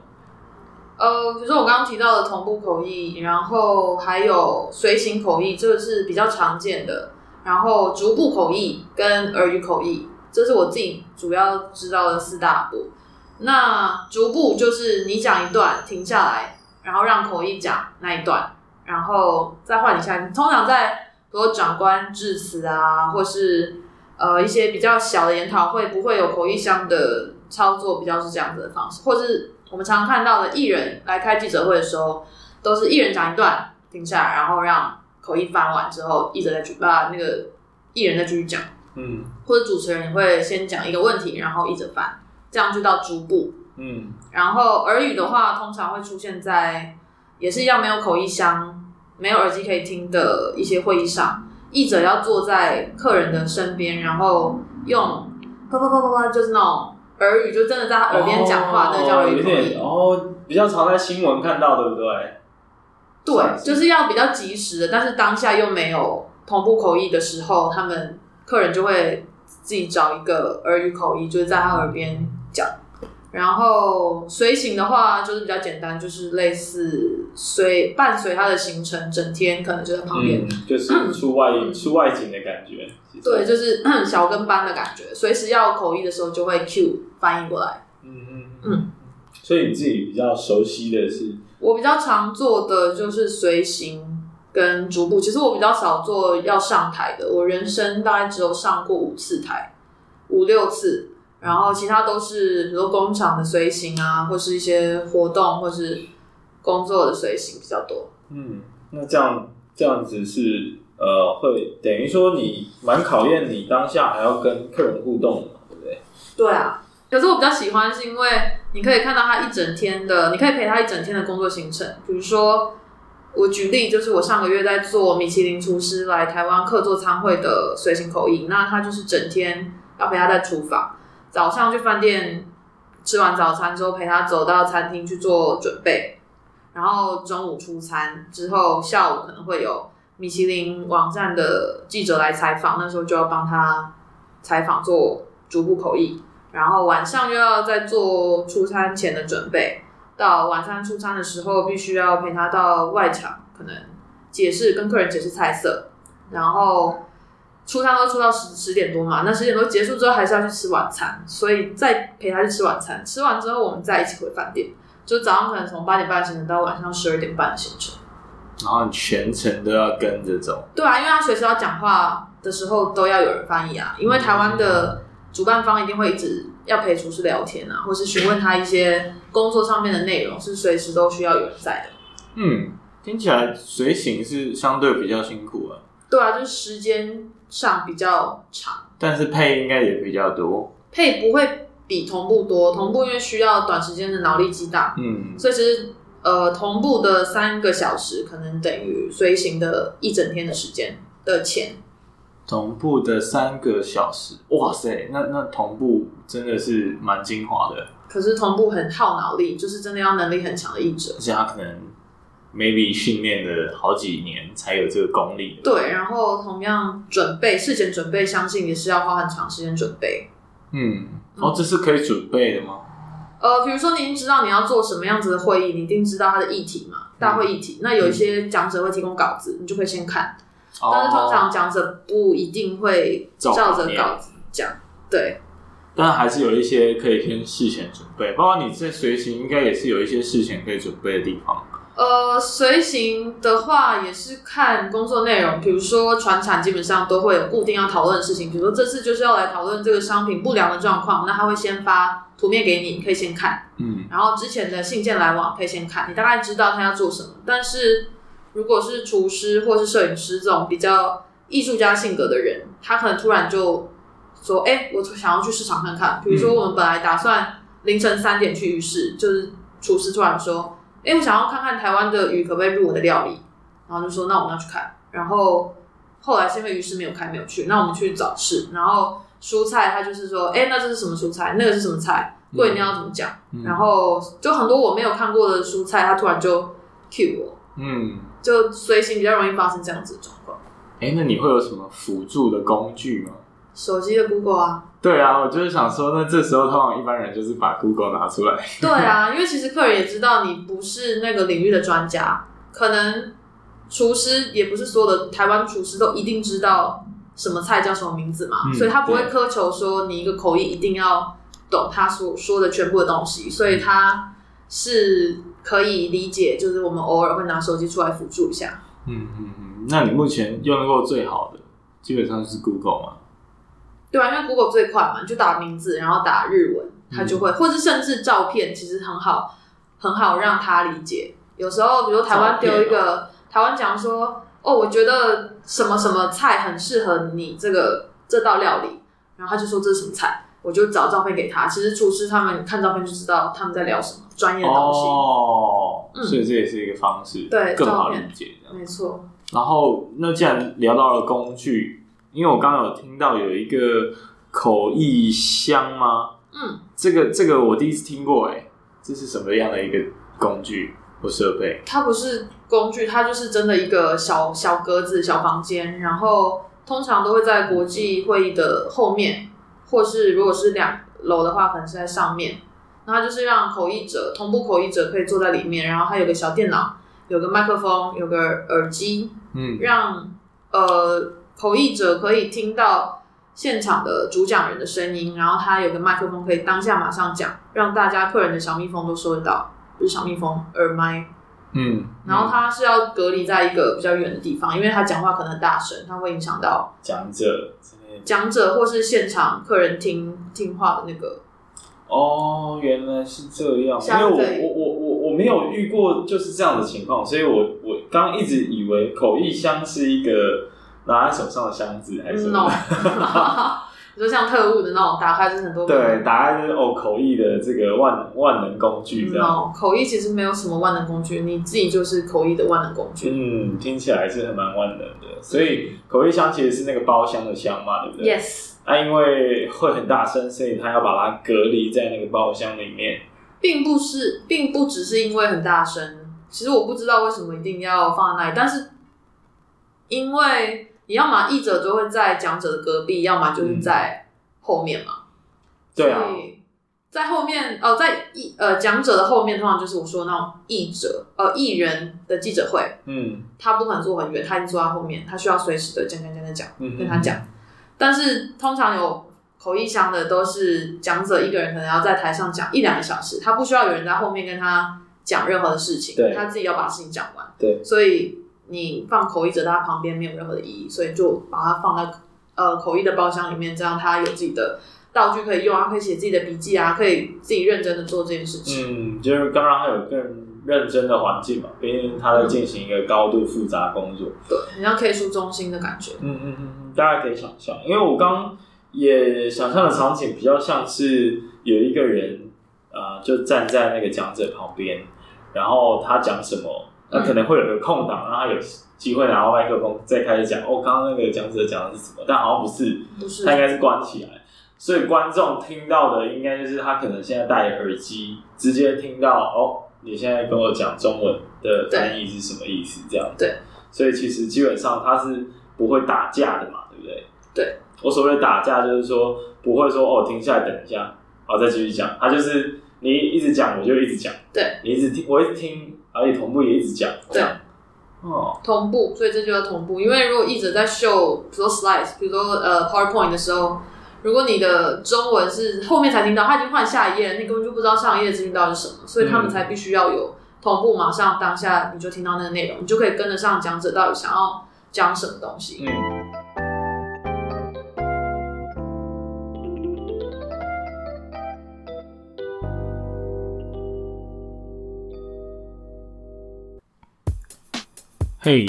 呃，比如说我刚刚提到的同步口译，然后还有随行口译，这个是比较常见的。然后逐步口译跟耳语口译，这是我自己主要知道的四大步。那逐步就是你讲一段停下来，然后让口译讲那一段。然后再换一下，你通常在比如长官致辞啊，或是呃一些比较小的研讨会，不会有口译箱的操作，比较是这样子的方式，或是我们常常看到的艺人来开记者会的时候，都是艺人讲一段，停下来，然后让口译翻完之后，译者再举把那个艺人再继续讲，嗯，或者主持人也会先讲一个问题，然后译者翻，这样就到逐步，嗯，然后耳语的话，通常会出现在。也是一样，没有口译箱、没有耳机可以听的一些会议上，译者要坐在客人的身边，然后用啪啪啪啪啪，就是那种耳语，就真的在他耳边讲话，那个叫耳语口译。哦，比较常在新闻看到，对不对？对，就是要比较及时的，但是当下又没有同步口译的时候，他们客人就会自己找一个耳语口译，就是在他耳边讲。然后随行的话就是比较简单，就是类似随伴随他的行程，整天可能就在旁边，嗯、就是出外、嗯、出外景的感觉。对，就是小跟班的感觉，随时要口译的时候就会 cue 翻译过来。嗯嗯嗯。所以你自己比较熟悉的是？我比较常做的就是随行跟逐步，其实我比较少做要上台的，我人生大概只有上过五次台，五六次。然后其他都是，比如工厂的随行啊，或是一些活动，或是工作的随行比较多。嗯，那这样这样子是呃，会等于说你蛮考验你当下还要跟客人互动的嘛，对不对？对啊，可是我比较喜欢是因为你可以看到他一整天的，你可以陪他一整天的工作行程。比如说，我举例就是我上个月在做米其林厨师来台湾客座餐会的随行口译，那他就是整天要陪他在厨房。早上去饭店吃完早餐之后，陪他走到餐厅去做准备，然后中午出餐之后，下午可能会有米其林网站的记者来采访，那时候就要帮他采访做逐步口译，然后晚上又要再做出餐前的准备，到晚上出餐的时候，必须要陪他到外场，可能解释跟客人解释菜色，然后。出餐都出到十十点多嘛，那十点多结束之后还是要去吃晚餐，所以再陪他去吃晚餐。吃完之后我们再一起回饭店，就早上可能从八点半行程到晚上十二点半的行程。然后你全程都要跟着走。对啊，因为他随时要讲话的时候都要有人翻译啊，因为台湾的主办方一定会一直要陪厨师聊天啊，或是询问他一些工作上面的内容，是随时都需要有人在的。嗯，听起来随行是相对比较辛苦啊。对啊，就是时间上比较长，但是配应该也比较多。配不会比同步多，同步因为需要短时间的脑力激荡，嗯，所以其实呃，同步的三个小时可能等于随行的一整天的时间的钱。同步的三个小时，哇塞，那那同步真的是蛮精华的。可是同步很耗脑力，就是真的要能力很强的译者，而且他可能 maybe 训练了好几年才有这个功力。对，然后同样准备事前准备，相信也是要花很长时间准备。嗯，哦，这是可以准备的吗？呃，比如说，你已经知道你要做什么样子的会议，你一定知道它的议题嘛，大会议题。嗯、那有一些讲者会提供稿子，你就可以先看。哦、但是通常讲者不一定会照着稿子讲，对。但还是有一些可以先事前准备，包括你在随行，应该也是有一些事前可以准备的地方。呃，随行的话也是看工作内容，比如说船产基本上都会有固定要讨论的事情，比如说这次就是要来讨论这个商品不良的状况，那他会先发图片给你，你可以先看，嗯，然后之前的信件来往可以先看，你大概知道他要做什么。但是如果是厨师或是摄影师这种比较艺术家性格的人，他可能突然就说：“哎、欸，我想要去市场看看。”比如说我们本来打算凌晨三点去浴室，就是厨师突然说。哎，我想要看看台湾的鱼可不可以入我的料理，然后就说那我们要去看。然后后来是因为鱼市没有开，没有去。那我们去早市，然后蔬菜他就是说，哎，那这是什么蔬菜？那个是什么菜？贵你要怎么讲？嗯、然后就很多我没有看过的蔬菜，他突然就 cue 我，嗯，就随行比较容易发生这样子的状况。哎，那你会有什么辅助的工具吗？手机的 Google 啊，对啊，我就是想说，那这时候通常一般人就是把 Google 拿出来。对啊，因为其实客人也知道你不是那个领域的专家，可能厨师也不是所有的台湾厨师都一定知道什么菜叫什么名字嘛，嗯、所以他不会苛求说你一个口译一定要懂他所说的全部的东西，所以他是可以理解，就是我们偶尔会拿手机出来辅助一下。嗯嗯嗯，那你目前用过最好的基本上是 Google 吗？对啊，因为 Google 最快嘛，就打名字，然后打日文，它就会，嗯、或者甚至照片，其实很好，很好让他理解。有时候，比如说台湾丢一个，哦、台湾讲说，哦，我觉得什么什么菜很适合你这个这道料理，然后他就说这是什么菜，我就找照片给他。其实厨师他们看照片就知道他们在聊什么专业的东西。哦，嗯、所以这也是一个方式，对，更好理解。没错。然后，那既然聊到了工具。因为我刚刚有听到有一个口译箱吗？嗯，这个这个我第一次听过，哎，这是什么样的一个工具或设备？它不是工具，它就是真的一个小小格子、小房间，然后通常都会在国际会议的后面，或是如果是两楼的话，可能是在上面。那它就是让口译者、同步口译者可以坐在里面，然后它有个小电脑，有个麦克风，有个耳机，嗯，让呃。口译者可以听到现场的主讲人的声音，然后他有个麦克风可以当下马上讲，让大家客人的小蜜蜂都收得到，不是小蜜蜂，耳麦。嗯，然后他是要隔离在一个比较远的地方，因为他讲话可能很大声，他会影响到讲者，讲者或是现场客人听听话的那个。哦，原来是这样，因为我我我我我没有遇过就是这样的情况，所以我我刚一直以为口译箱是一个。拿在手上的箱子还是什么. 你说像特务的那种，打开就是很多。对，打开就是哦，口译的这个万万能工具这样。No, 口译其实没有什么万能工具，你自己就是口译的万能工具。嗯，听起来是很蛮万能的。所以口译箱其实是那个包厢的箱嘛，对不对？Yes。啊，因为会很大声，所以他要把它隔离在那个包厢里面。并不是，并不只是因为很大声。其实我不知道为什么一定要放在那里，但是因为。你要么译者就会在讲者的隔壁，要么就是在后面嘛。嗯、对啊，在后面哦，在译呃讲者的后面，通常就是我说那种译者呃艺人的记者会。嗯，他不可能坐很远，他已经坐在后面，他需要随时的讲讲讲讲讲，嗯、跟他讲。但是通常有口译箱的都是讲者一个人，可能要在台上讲一两个小时，他不需要有人在后面跟他讲任何的事情，对他自己要把事情讲完。对，所以。你放口译者在他旁边没有任何的意义，所以就把它放在呃口译的包厢里面，这样他有自己的道具可以用啊，可以写自己的笔记啊，可以自己认真的做这件事情。嗯，就是刚刚他有更认真的环境嘛，毕竟他在进行一个高度复杂工作，嗯、对，很像 K 书中心的感觉。嗯嗯嗯嗯，大家可以想象，因为我刚也想象的场景比较像是有一个人啊、呃，就站在那个讲者旁边。然后他讲什么，那可能会有个空档，让他有机会拿到麦克风再开始讲。哦，刚刚那个讲者讲的是什么？但好像不是，不是，他应该是关起来，所以观众听到的应该就是他可能现在戴耳机，直接听到哦，你现在跟我讲中文的翻译是什么意思？这样对，所以其实基本上他是不会打架的嘛，对不对？对，我所谓的打架就是说不会说哦，停下来等一下，然后再继续讲，他就是。你一直讲，我就一直讲。对，你一直听，我一直听，而且同步也一直讲。对，哦，同步，所以这就叫同步。因为如果一直在秀，比如说 slides，比如说呃 PowerPoint 的时候，如果你的中文是后面才听到，他已经换下一页了，你根本就不知道上一页的资讯到底是什么，所以他们才必须要有同步，马上当下你就听到那个内容，你就可以跟得上讲者到底想要讲什么东西。嗯。嘿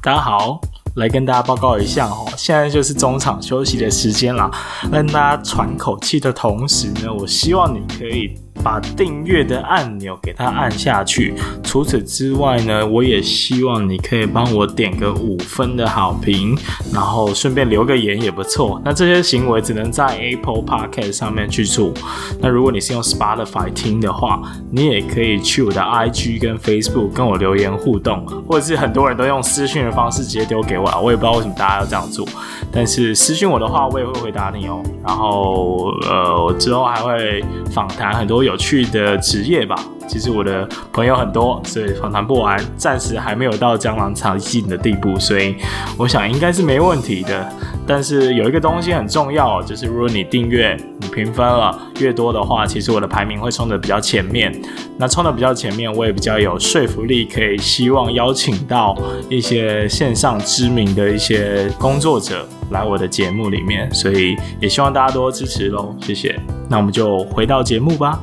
大家好，来跟大家报告一下哦，现在就是中场休息的时间啦，让大家喘口气的同时呢，我希望你可以。把订阅的按钮给它按下去。除此之外呢，我也希望你可以帮我点个五分的好评，然后顺便留个言也不错。那这些行为只能在 Apple Podcast 上面去做。那如果你是用 Spotify 听的话，你也可以去我的 IG 跟 Facebook 跟我留言互动，或者是很多人都用私讯的方式直接丢给我啊，我也不知道为什么大家要这样做。但是私讯我的话，我也会回答你哦。然后呃，我之后还会访谈很多有。去的职业吧，其实我的朋友很多，所以访谈不完，暂时还没有到江郎才尽的地步，所以我想应该是没问题的。但是有一个东西很重要，就是如果你订阅、你评分了越多的话，其实我的排名会冲得比较前面。那冲得比较前面，我也比较有说服力，可以希望邀请到一些线上知名的一些工作者来我的节目里面，所以也希望大家多支持喽，谢谢。那我们就回到节目吧。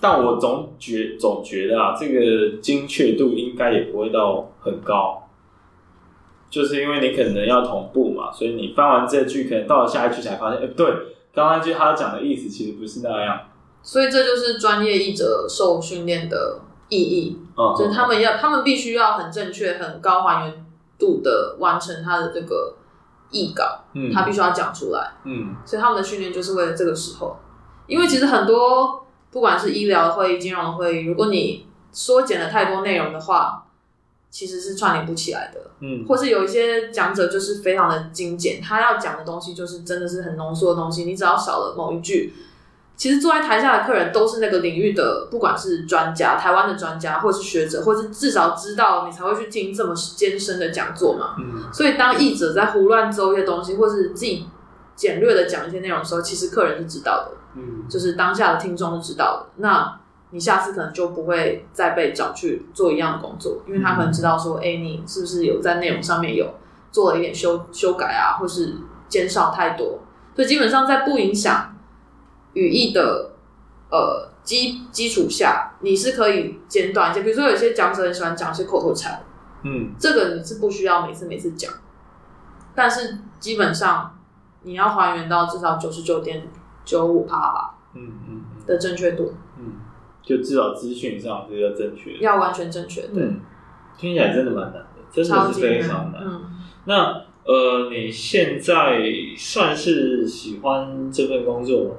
但我总觉总觉得啊，这个精确度应该也不会到很高，就是因为你可能要同步嘛，所以你翻完这句，可能到了下一句才发现，哎，不对，刚刚那句他讲的意思其实不是那样。所以这就是专业译者受训练的意义，嗯，就是他们要，他们必须要很正确、很高还原度的完成他的这个译稿，嗯，他必须要讲出来，嗯，所以他们的训练就是为了这个时候，因为其实很多。不管是医疗会议、金融会议，如果你缩减了太多内容的话，其实是串联不起来的。嗯，或是有一些讲者就是非常的精简，他要讲的东西就是真的是很浓缩的东西。你只要少了某一句，其实坐在台下的客人都是那个领域的，不管是专家、台湾的专家，或是学者，或是至少知道你才会去听这么艰深的讲座嘛。嗯，所以当译者在胡乱诌一些东西，或是自己简略的讲一些内容的时候，其实客人是知道的。嗯，就是当下的听众是知道的，那你下次可能就不会再被找去做一样的工作，因为他可能知道说，哎、嗯。欸，你是不是有在内容上面有做了一点修修改啊，或是减少太多，所以基本上在不影响语义的呃基基础下，你是可以简短一些。比如说，有些讲者很喜欢讲一些口头禅，嗯，这个你是不需要每次每次讲，但是基本上你要还原到至少九十九点。九五趴吧，嗯嗯的正确度，嗯，就至少资讯上是要正确，要完全正确，对，嗯，听起来真的蛮难的，真的是非常难。嗯，那呃，你现在算是喜欢这份工作吗？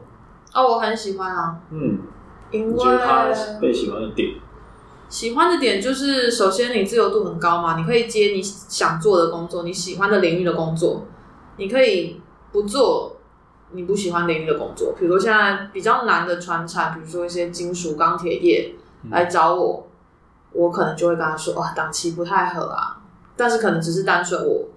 哦，我很喜欢啊，嗯，因为他被喜欢的点，喜欢的点就是首先你自由度很高嘛，你可以接你想做的工作，你喜欢的领域的工作，你可以不做。你不喜欢领域的工作，比如说现在比较难的传产，比如说一些金属、钢铁业来找我，嗯、我可能就会跟他说：“哇，档期不太合啊。”但是可能只是单纯我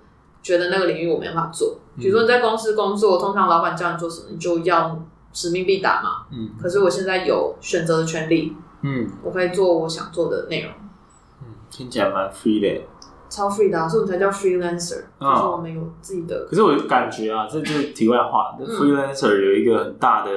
觉得那个领域我没办法做。比如说你在公司工作，通常老板叫你做什么，你就要使命必达嘛。嗯。可是我现在有选择的权利。嗯。我可以做我想做的内容。嗯，听起来蛮 free 的。超 free 的、啊，所以我们才叫 freelancer，、嗯、就是我们有自己的。可是我感觉啊，这就是题外话。嗯、freelancer 有一个很大的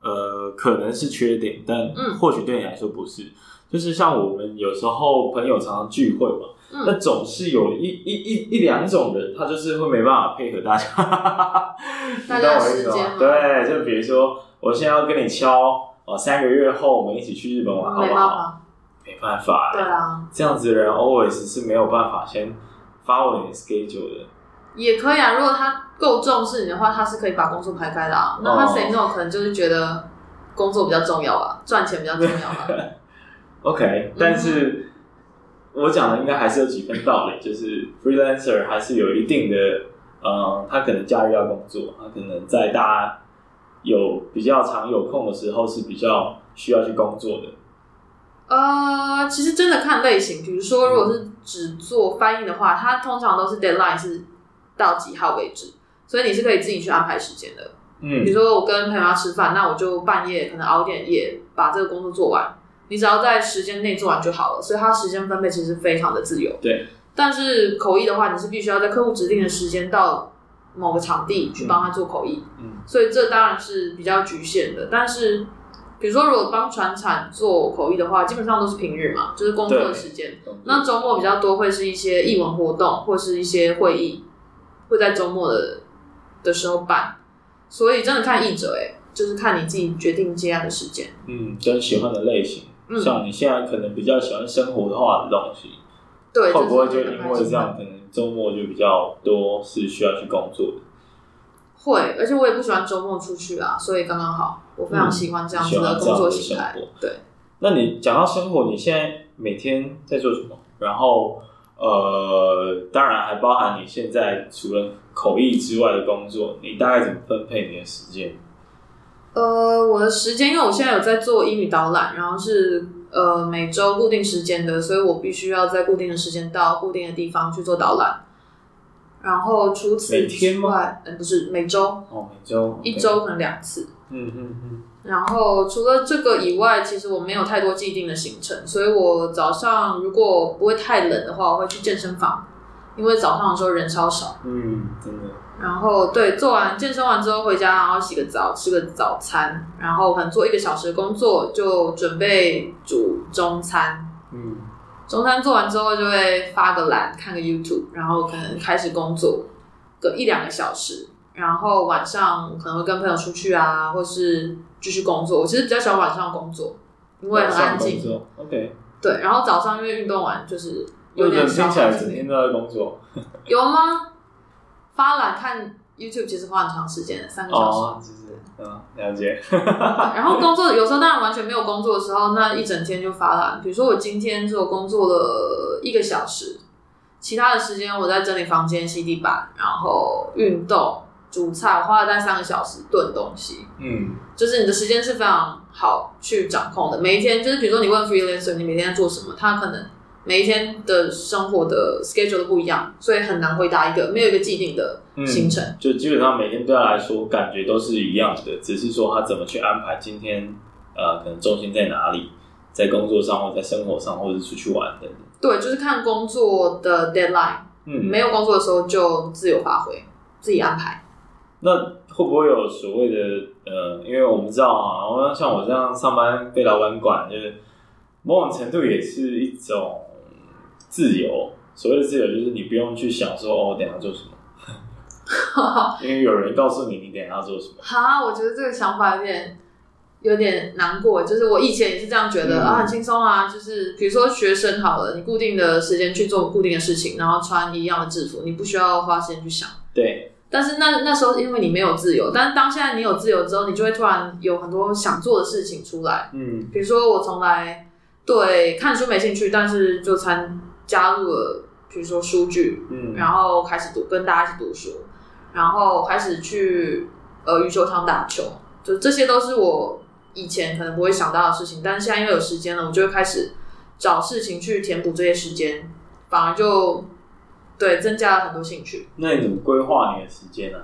呃，可能是缺点，但或许对你来说不是。嗯、就是像我们有时候朋友常常聚会嘛，嗯、那总是有一一一一两种人，他就是会没办法配合大家。大家时间对，就比如说，我现在要跟你敲哦，三个月后我们一起去日本玩，好不好？没办法、欸，对啊，这样子的人 always 是没有办法先 follow 你的 schedule 的。也可以啊，如果他够重视你的话，他是可以把工作排开的啊。那他 say no 可能就是觉得工作比较重要啊，赚钱比较重要啊。OK，但是我讲的应该还是有几分道理，就是 freelancer 还是有一定的，呃，他可能假日要工作，他可能在大家有比较常有空的时候是比较需要去工作的。呃，其实真的看类型，比如说如果是只做翻译的话，它通常都是 deadline 是。到几号为止，所以你是可以自己去安排时间的。嗯，比如说我跟朋友要吃饭，那我就半夜可能熬点夜把这个工作做完，你只要在时间内做完就好了。所以它时间分配其实非常的自由。对，但是口译的话，你是必须要在客户指定的时间到某个场地去帮他做口译。嗯，所以这当然是比较局限的。但是比如说如果帮船产做口译的话，基本上都是平日嘛，就是工作的时间。那周末比较多会是一些译文活动或是一些会议。会在周末的的时候办，所以真的看译者哎，就是看你自己决定接案的时间。嗯，跟喜欢的类型，嗯，像你现在可能比较喜欢生活化的东西，对，会不会就因为这样，可能周末就比较多是需要去工作的？会，而且我也不喜欢周末出去啊，所以刚刚好，我非常喜欢这样子的工作形态。嗯，对，那你讲到生活，你现在每天在做什么？然后。呃，当然还包含你现在除了口译之外的工作，你大概怎么分配你的时间？呃，我的时间，因为我现在有在做英语导览，然后是呃每周固定时间的，所以我必须要在固定的时间到固定的地方去做导览。然后除此之外，嗯，不是每周哦，每周一周可能两次。嗯嗯嗯。然后除了这个以外，其实我没有太多既定的行程，所以我早上如果不会太冷的话，我会去健身房，因为早上的时候人超少。嗯，真的。然后对，做完健身完之后回家，然后洗个澡，吃个早餐，然后可能做一个小时的工作，就准备煮中餐。嗯，中餐做完之后就会发个懒，看个 YouTube，然后可能开始工作个一两个小时。然后晚上可能会跟朋友出去啊，或是继续工作。我其实比较喜欢晚上工作，因为很安静。OK。对，然后早上因为运动完就是有点听起来整天都在工作。有吗？发懒看 YouTube 其实花很长时间，三个小时。哦，就是嗯，了解。然后工作有时候当然完全没有工作的时候，那一整天就发懒。比如说我今天就工作了一个小时，其他的时间我在整理房间、吸地板，然后运动。煮菜花了大概三个小时炖东西，嗯，就是你的时间是非常好去掌控的。每一天，就是比如说你问 freelancer 你每天在做什么，他可能每一天的生活的 schedule 都不一样，所以很难回答一个没有一个既定的行程。嗯，就基本上每天对他来说感觉都是一样的，只是说他怎么去安排今天，呃，可能重心在哪里，在工作上或在生活上，或者是出去玩等等。对，就是看工作的 deadline，嗯，没有工作的时候就自由发挥，自己安排。那会不会有所谓的呃，因为我们知道啊，像我这样上班被老板管，就是某种程度也是一种自由。所谓的自由，就是你不用去想说哦，我等下做什么，因为有人告诉你你等下要做什么。哈，我觉得这个想法有点有点难过。就是我以前也是这样觉得、嗯、啊，很轻松啊。就是比如说学生好了，你固定的时间去做固定的事情，然后穿一样的制服，你不需要花时间去想。对。但是那那时候因为你没有自由，但是当现在你有自由之后，你就会突然有很多想做的事情出来。嗯，比如说我从来对看书没兴趣，但是就参加入了，比如说书剧，嗯，然后开始读，跟大家一起读书，然后开始去呃羽球场打球，就这些都是我以前可能不会想到的事情，但是现在因为有时间了，我就会开始找事情去填补这些时间，反而就。对，增加了很多兴趣。那你怎么规划你的时间呢？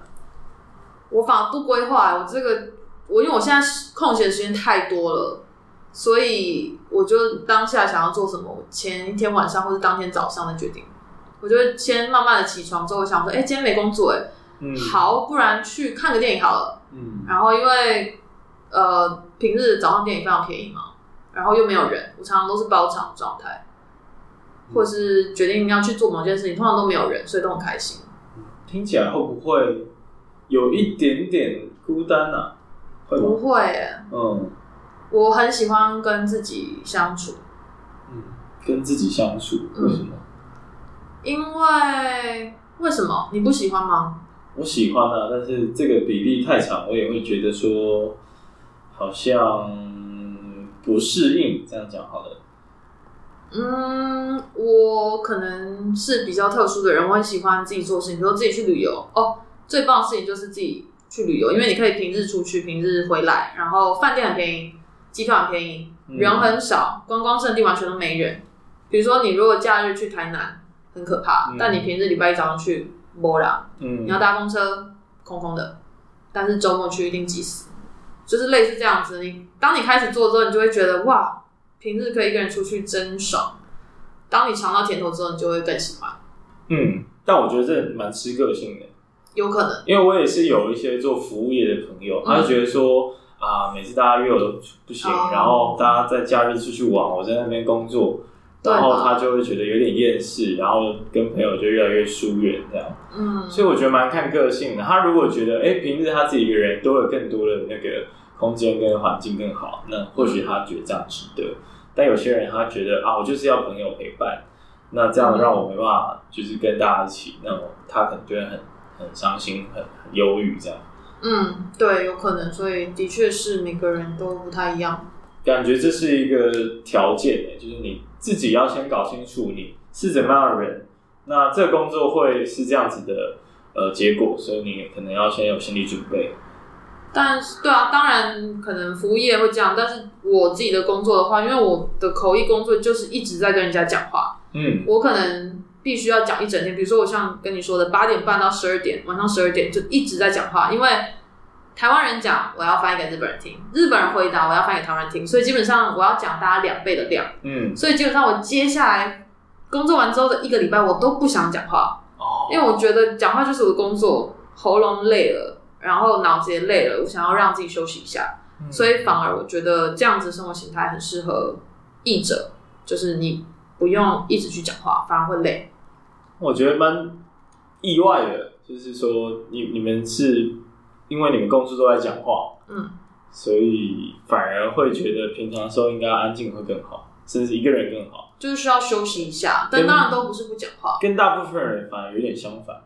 我反而不规划，我这个我因为我现在空闲时间太多了，所以我就当下想要做什么，我前一天晚上或是当天早上的决定。我就会先慢慢的起床之后，想说，哎，今天没工作，哎，嗯，好，不然去看个电影好了。嗯，然后因为呃平日早上电影非常便宜嘛，然后又没有人，我常常都是包场状态。或者是决定要去做某件事情，通常都没有人，所以都很开心。听起来会不会有一点点孤单呢？啊？会不会？嗯，我很喜欢跟自己相处，嗯，跟自己相处，为什么？因为为什么你不喜欢吗？我喜欢啊，但是这个比例太长，我也会觉得说好像不适应。这样讲好了。嗯，我可能是比较特殊的人，我很喜欢自己做事情，比如说自己去旅游。哦，最棒的事情就是自己去旅游，因为你可以平日出去，平日回来，然后饭店很便宜，机票很便宜，人很少，观光胜地完全都没人。比如说你如果假日去台南，很可怕，嗯、但你平日礼拜一早上去，没人，嗯，你要搭公车，空空的，但是周末去一定挤死，就是类似这样子。你当你开始做之后，你就会觉得哇。平日可以一个人出去真爽，当你尝到甜头之后，你就会更喜欢。嗯，但我觉得这蛮吃个性的，有可能，因为我也是有一些做服务业的朋友，他就觉得说、嗯、啊，每次大家约我都不行，哦、然后大家在假日出去玩，我在那边工作，然后他就会觉得有点厌世，然后跟朋友就越来越疏远这样。嗯，所以我觉得蛮看个性的。他如果觉得哎、欸，平日他自己一个人都有更多的那个空间跟环境更好，那或许他觉得这样值得。但有些人他觉得啊，我就是要朋友陪伴，那这样让我没办法，就是跟大家一起，那么他可能就会很很伤心，很很忧郁这样。嗯，对，有可能，所以的确是每个人都不太一样。感觉这是一个条件诶，就是你自己要先搞清楚你是怎么样的人，那这个工作会是这样子的呃结果，所以你可能要先有心理准备。但是，对啊，当然可能服务业会这样，但是我自己的工作的话，因为我的口译工作就是一直在跟人家讲话，嗯，我可能必须要讲一整天。比如说，我像跟你说的，八点半到十二点，晚上十二点就一直在讲话，因为台湾人讲，我要翻译给日本人听；日本人回答，我要翻译给台湾人听。所以基本上我要讲大家两倍的量，嗯，所以基本上我接下来工作完之后的一个礼拜，我都不想讲话，哦，因为我觉得讲话就是我的工作，喉咙累了。然后脑子也累了，我想要让自己休息一下，嗯、所以反而我觉得这样子生活形态很适合译者，就是你不用一直去讲话，反而会累。我觉得蛮意外的，就是说你你们是因为你们公司都在讲话，嗯，所以反而会觉得平常的时候应该安静会更好，甚至一个人更好，就是需要休息一下。但当然都不是不讲话，跟大部分人反而有点相反。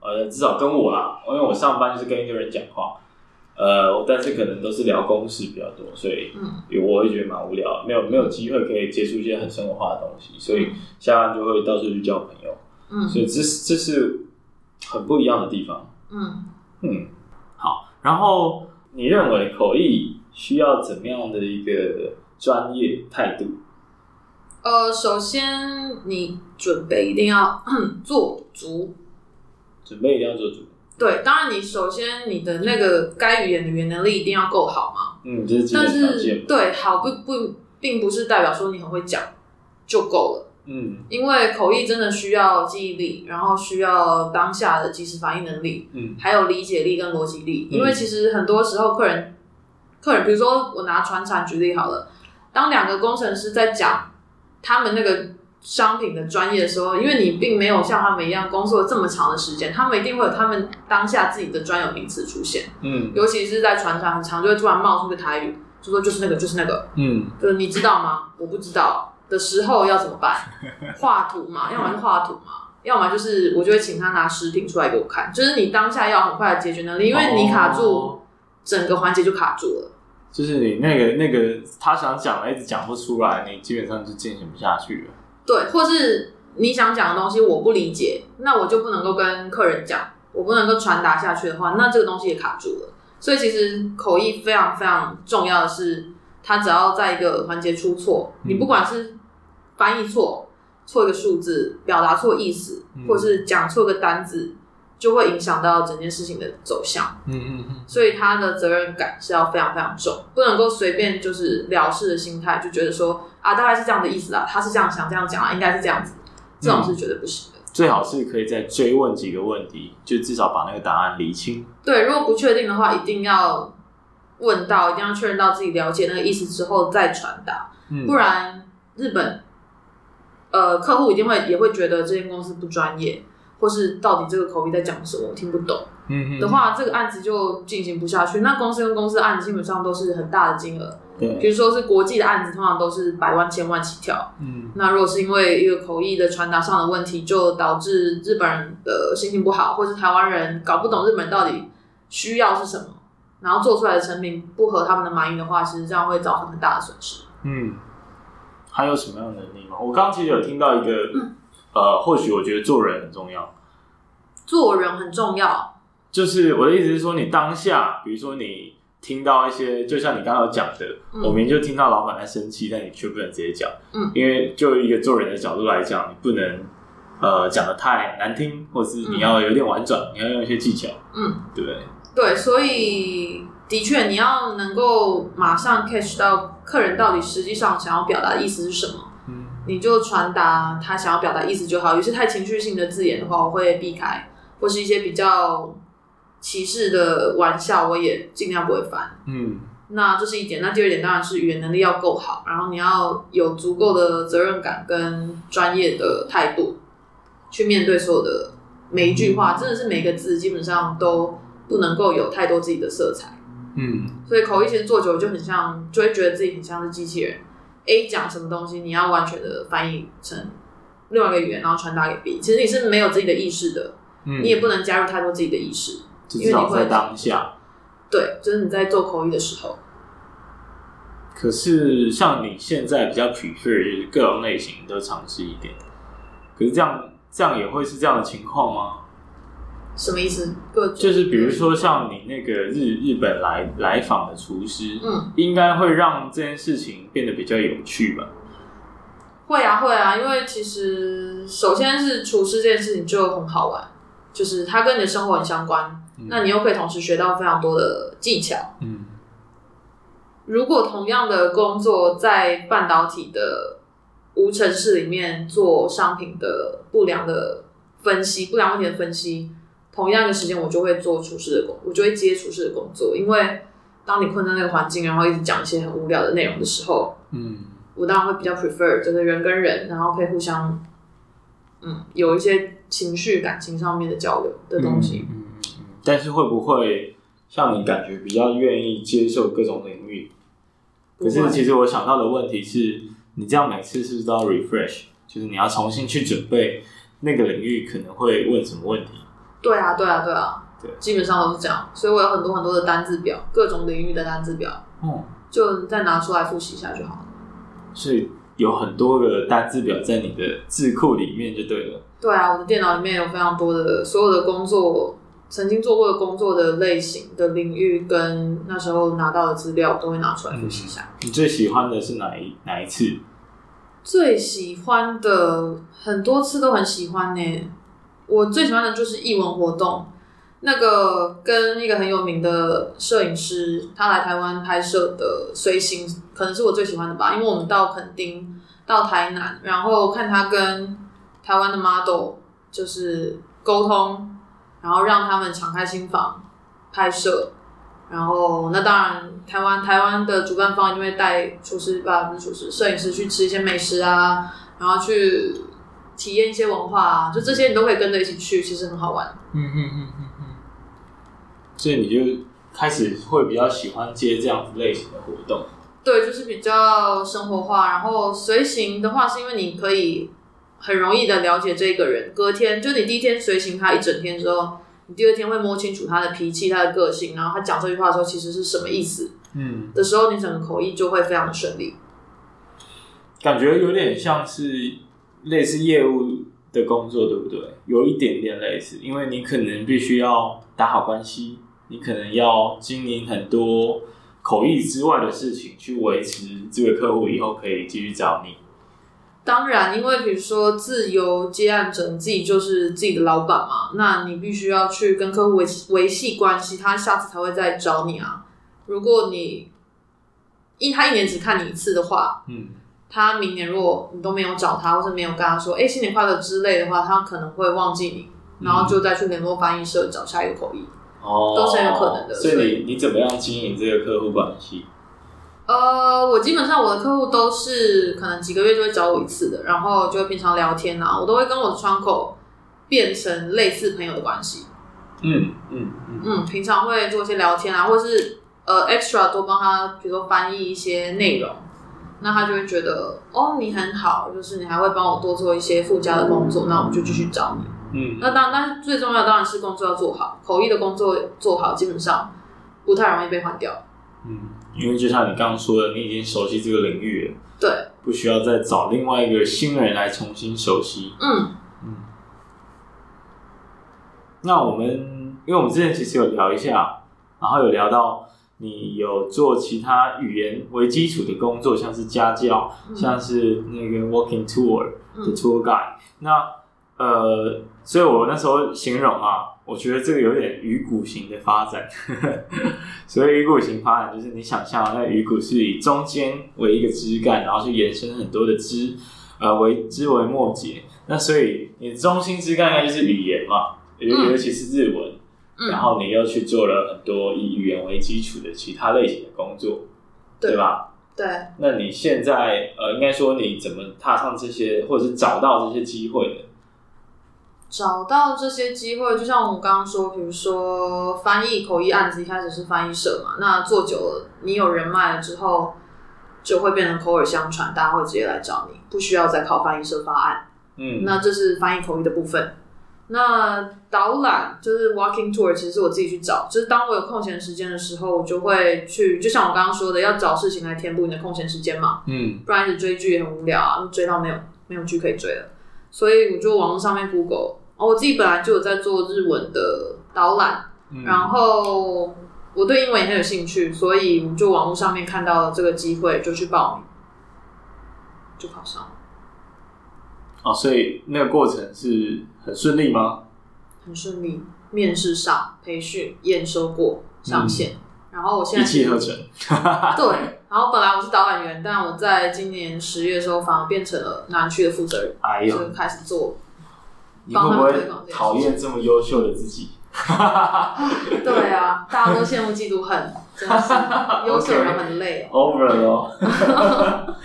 呃，至少跟我啦，因为我上班就是跟一个人讲话，呃，但是可能都是聊公事比较多，所以我会觉得蛮无聊，没有没有机会可以接触一些很生活化的东西，所以下班就会到处去交朋友，嗯，所以这这是很不一样的地方，嗯嗯，好，然后你认为口译需要怎么样的一个专业态度？呃，首先你准备一定要 做足。准备一定要做足。对，当然你首先你的那个该语言的语言能力一定要够好嘛。嗯，这是基本条件。但是对，好不不，并不是代表说你很会讲就够了。嗯，因为口译真的需要记忆力，然后需要当下的即时反应能力，嗯，还有理解力跟逻辑力。因为其实很多时候客人，客人，比如说我拿船产举例好了，当两个工程师在讲他们那个。商品的专业的时候，因为你并没有像他们一样工作这么长的时间，他们一定会有他们当下自己的专有名词出现。嗯，尤其是在船上很长，就会突然冒出个台语，就说就是那个，就是那个。嗯，就是你知道吗？我不知道的时候要怎么办？画图嘛，要么就画图嘛，要么就是我就会请他拿实品出来给我看。就是你当下要很快的解决能力，因为你卡住，整个环节就卡住了。就是你那个那个他想讲的一直讲不出来，你基本上就进行不下去了。对，或是你想讲的东西我不理解，那我就不能够跟客人讲，我不能够传达下去的话，那这个东西也卡住了。所以其实口译非常非常重要的是，它只要在一个环节出错，你不管是翻译错、错一个数字、表达错意思，或是讲错个单字。就会影响到整件事情的走向，嗯嗯嗯，所以他的责任感是要非常非常重，不能够随便就是了事的心态，就觉得说啊，大概是这样的意思啦，他是这样想这样讲啊，应该是这样子，这种是绝对不行的。最好是可以再追问几个问题，就至少把那个答案理清。对，如果不确定的话，一定要问到，一定要确认到自己了解那个意思之后再传达，不然日本呃客户一定会也会觉得这间公司不专业。或是到底这个口译在讲什么，我听不懂。嗯的话，这个案子就进行不下去。那公司跟公司的案子基本上都是很大的金额，对，比如说是国际的案子，通常都是百万、千万起跳。嗯那如果是因为一个口译的传达上的问题，就导致日本人的心情不好，或是台湾人搞不懂日本人到底需要是什么，然后做出来的成品不合他们的满意的话，其实这样会造成很大的损失。嗯，还有什么样的能力吗？我刚刚其实有听到一个，呃，或许我觉得做人很重要，做人很重要。就是我的意思是说，你当下，比如说你听到一些，就像你刚刚讲的，嗯我明明就听到老板在生气，但你却不能直接讲，嗯，因为就一个做人的角度来讲，你不能呃讲的太难听，或是你要有点婉转，你要用一些技巧，嗯，对不对？对，所以的确你要能够马上 catch 到客人到底实际上想要表达的意思是什么，嗯你就传达他想要表达意思就好。有些太情绪性的字眼的话，我会避开，或是一些比较歧视的玩笑，我也尽量不会翻。嗯那这是一点。那第二点当然是语言能力要够好，然后你要有足够的责任感跟专业的态度去面对所有的每一句话，真的是每个字基本上都不能够有太多自己的色彩。嗯所以口译其实做久了就很像，就会觉得自己很像是机器人。A 讲什么东西，你要完全的翻译成另外一个语言，然后传达给 B。其实你是没有自己的意识的，嗯，你也不能加入太多自己的意识。至少在当下。对，就是你在做口译的时候。可是像你现在比较 prefer 是各种类型都尝试一点，可是这样这样也会是这样的情况吗？什么意思？各就是比如说像你那个日日本来来访的厨师，嗯，应该会让这件事情变得比较有趣吧？会啊，会啊，因为其实首先是厨师这件事情就很好玩，就是它跟你的生活很相关，嗯那你又可以同时学到非常多的技巧。嗯如果同样的工作在半导体的无尘室里面做商品的不良的分析、不良问题的分析，同样的时间我就会做厨师的工，我就会接厨师的工作，因为当你困在那个环境，然后一直讲一些很无聊的内容的时候，嗯我当然会比较 prefer 就是人跟人，然后可以互相，嗯，有一些情绪、感情上面的交流的东西。嗯嗯，但是会不会像你感觉比较愿意接受各种领域？可是其实我想到的问题是，你这样每次是不是都要 refresh？就是你要重新去准备那个领域可能会问什么问题？对啊，对啊，对啊，对基本上都是这样。所以我有很多很多的单字表，各种领域的单字表，哦，就再拿出来复习一下就好了。所以有很多个单字表在你的字库里面就对了。对啊，我的电脑里面有非常多的所有的工作，曾经做过的工作的类型的领域，跟那时候拿到的资料，我都会拿出来复习一下。你最喜欢的是哪一哪一次？最喜欢的很多次都很喜欢呢。我最喜欢的就是艺文活动，那个跟一个很有名的摄影师，他来台湾拍摄的随行，可能是我最喜欢的吧。因为我们到垦丁、到台南，然后看他跟台湾的 model 就是沟通，然后让他们敞开心房拍摄。然后，那当然，台湾台湾的主办方就会带厨师吧，不是厨师，摄影师去吃一些美食啊，然后去体验一些文化啊，就这些你都可以跟着一起去，其实很好玩。嗯嗯嗯嗯嗯。所以你就开始会比较喜欢接这样子类型的活动。对，就是比较生活化。然后随行的话，是因为你可以很容易的了解这个人。隔天，就你第一天随行他一整天之后，你第二天会摸清楚他的脾气、他的个性，然后他讲这句话的时候其实是什么意思嗯，的时候，你整个口译就会非常的顺利。感觉有点像是类似业务的工作，对不对？有一点点类似，因为你可能必须要打好关系，你可能要经营很多口译之外的事情，去维持这个客户以后可以继续找你。当然，因为比如说自由接案者，你自己就是自己的老板嘛，那你必须要去跟客户维维系关系，他下次才会再找你啊。如果你一他一年只看你一次的话，嗯，他明年如果你都没有找他，或是没有跟他说“哎、新年快乐”之类的话，他可能会忘记你，然后就再去联络翻译社找下一个口译。哦，都是很有可能的所所以你你怎么样经营这个客户关系？呃，我基本上我的客户都是可能几个月就会找我一次的，然后就会平常聊天啊，我都会跟我的窗口变成类似朋友的关系。嗯嗯嗯嗯，平常会做一些聊天啊，或是呃 extra 多帮他，比如说翻译一些内容，那他就会觉得哦，你很好，就是你还会帮我多做一些附加的工作，那我们就继续找你。嗯，那当但是最重要当然是工作要做好，口译的工作做好，基本上不太容易被换掉。嗯，因为就像你刚刚说的，你已经熟悉这个领域了，对，不需要再找另外一个新人来重新熟悉。嗯。那我们，因为我们之前其实有聊一下，然后有聊到你有做其他语言为基础的工作，像是家教，嗯、像是那个 walking tour 的 tour guide、嗯。那呃，所以我那时候形容啊，我觉得这个有点鱼骨型的发展。所以鱼骨型发展就是你想象那鱼骨是以中间为一个枝干，然后去延伸很多的枝，呃，为枝为末节。那所以你的中心枝干应该就是语言嘛。尤尤其是日文，嗯、然后你又去做了很多以语言为基础的其他类型的工作，对，对吧？对。那你现在呃，应该说你怎么踏上这些，或者是找到这些机会的？找到这些机会，就像我们刚刚说，比如说翻译口译案子，一开始是翻译社嘛，那做久了，你有人脉了之后，就会变成口耳相传，大家会直接来找你，不需要再靠翻译社发案。嗯，那这是翻译口译的部分。那导览就是 walking tour，其实是我自己去找。就是当我有空闲时间的时候，我就会去，就像我刚刚说的，要找事情来填补你的空闲时间嘛。嗯，不然一直追剧也很无聊啊，追到没有没有剧可以追了。所以我就网络上面 Google，哦我自己本来就有在做日文的导览，嗯、然后我对英文也很有兴趣，所以我就网络上面看到了这个机会，就去报名，就考上了。哦，所以那个过程是很顺利吗？很顺利，面试上、培训、验收过、上线，嗯、然后我现在一气呵成。对，然后本来我是导览员，但我在今年十月的时候反而变成了南区的负责人，哎呦，就开始做。你会不会讨厌这么优秀的自己？对啊，大家都羡慕嫉妒恨，真的是 优秀人很累。Over 了。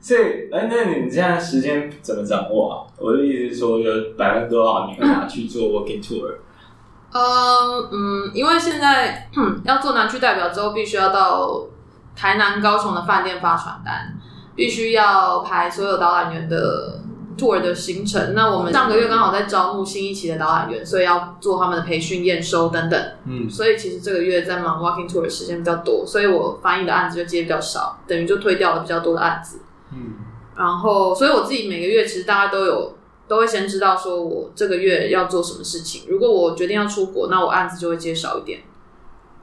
所以，哎，那你现在时间怎么掌握啊？我的意思是说，有百分之多少你会拿去做 walking tour？嗯嗯，因为现在要做南区代表之后，必须要到台南、高雄的饭店发传单，必须要排所有导览员的 tour 的行程。那我们上个月刚好在招募新一期的导览员，所以要做他们的培训、验收等等。嗯，所以其实这个月在忙 walking tour 的时间比较多，所以我翻译的案子就接比较少，等于就推掉了比较多的案子。嗯，然后，所以我自己每个月其实大家都有都会先知道说我这个月要做什么事情。如果我决定要出国，那我案子就会接少一点，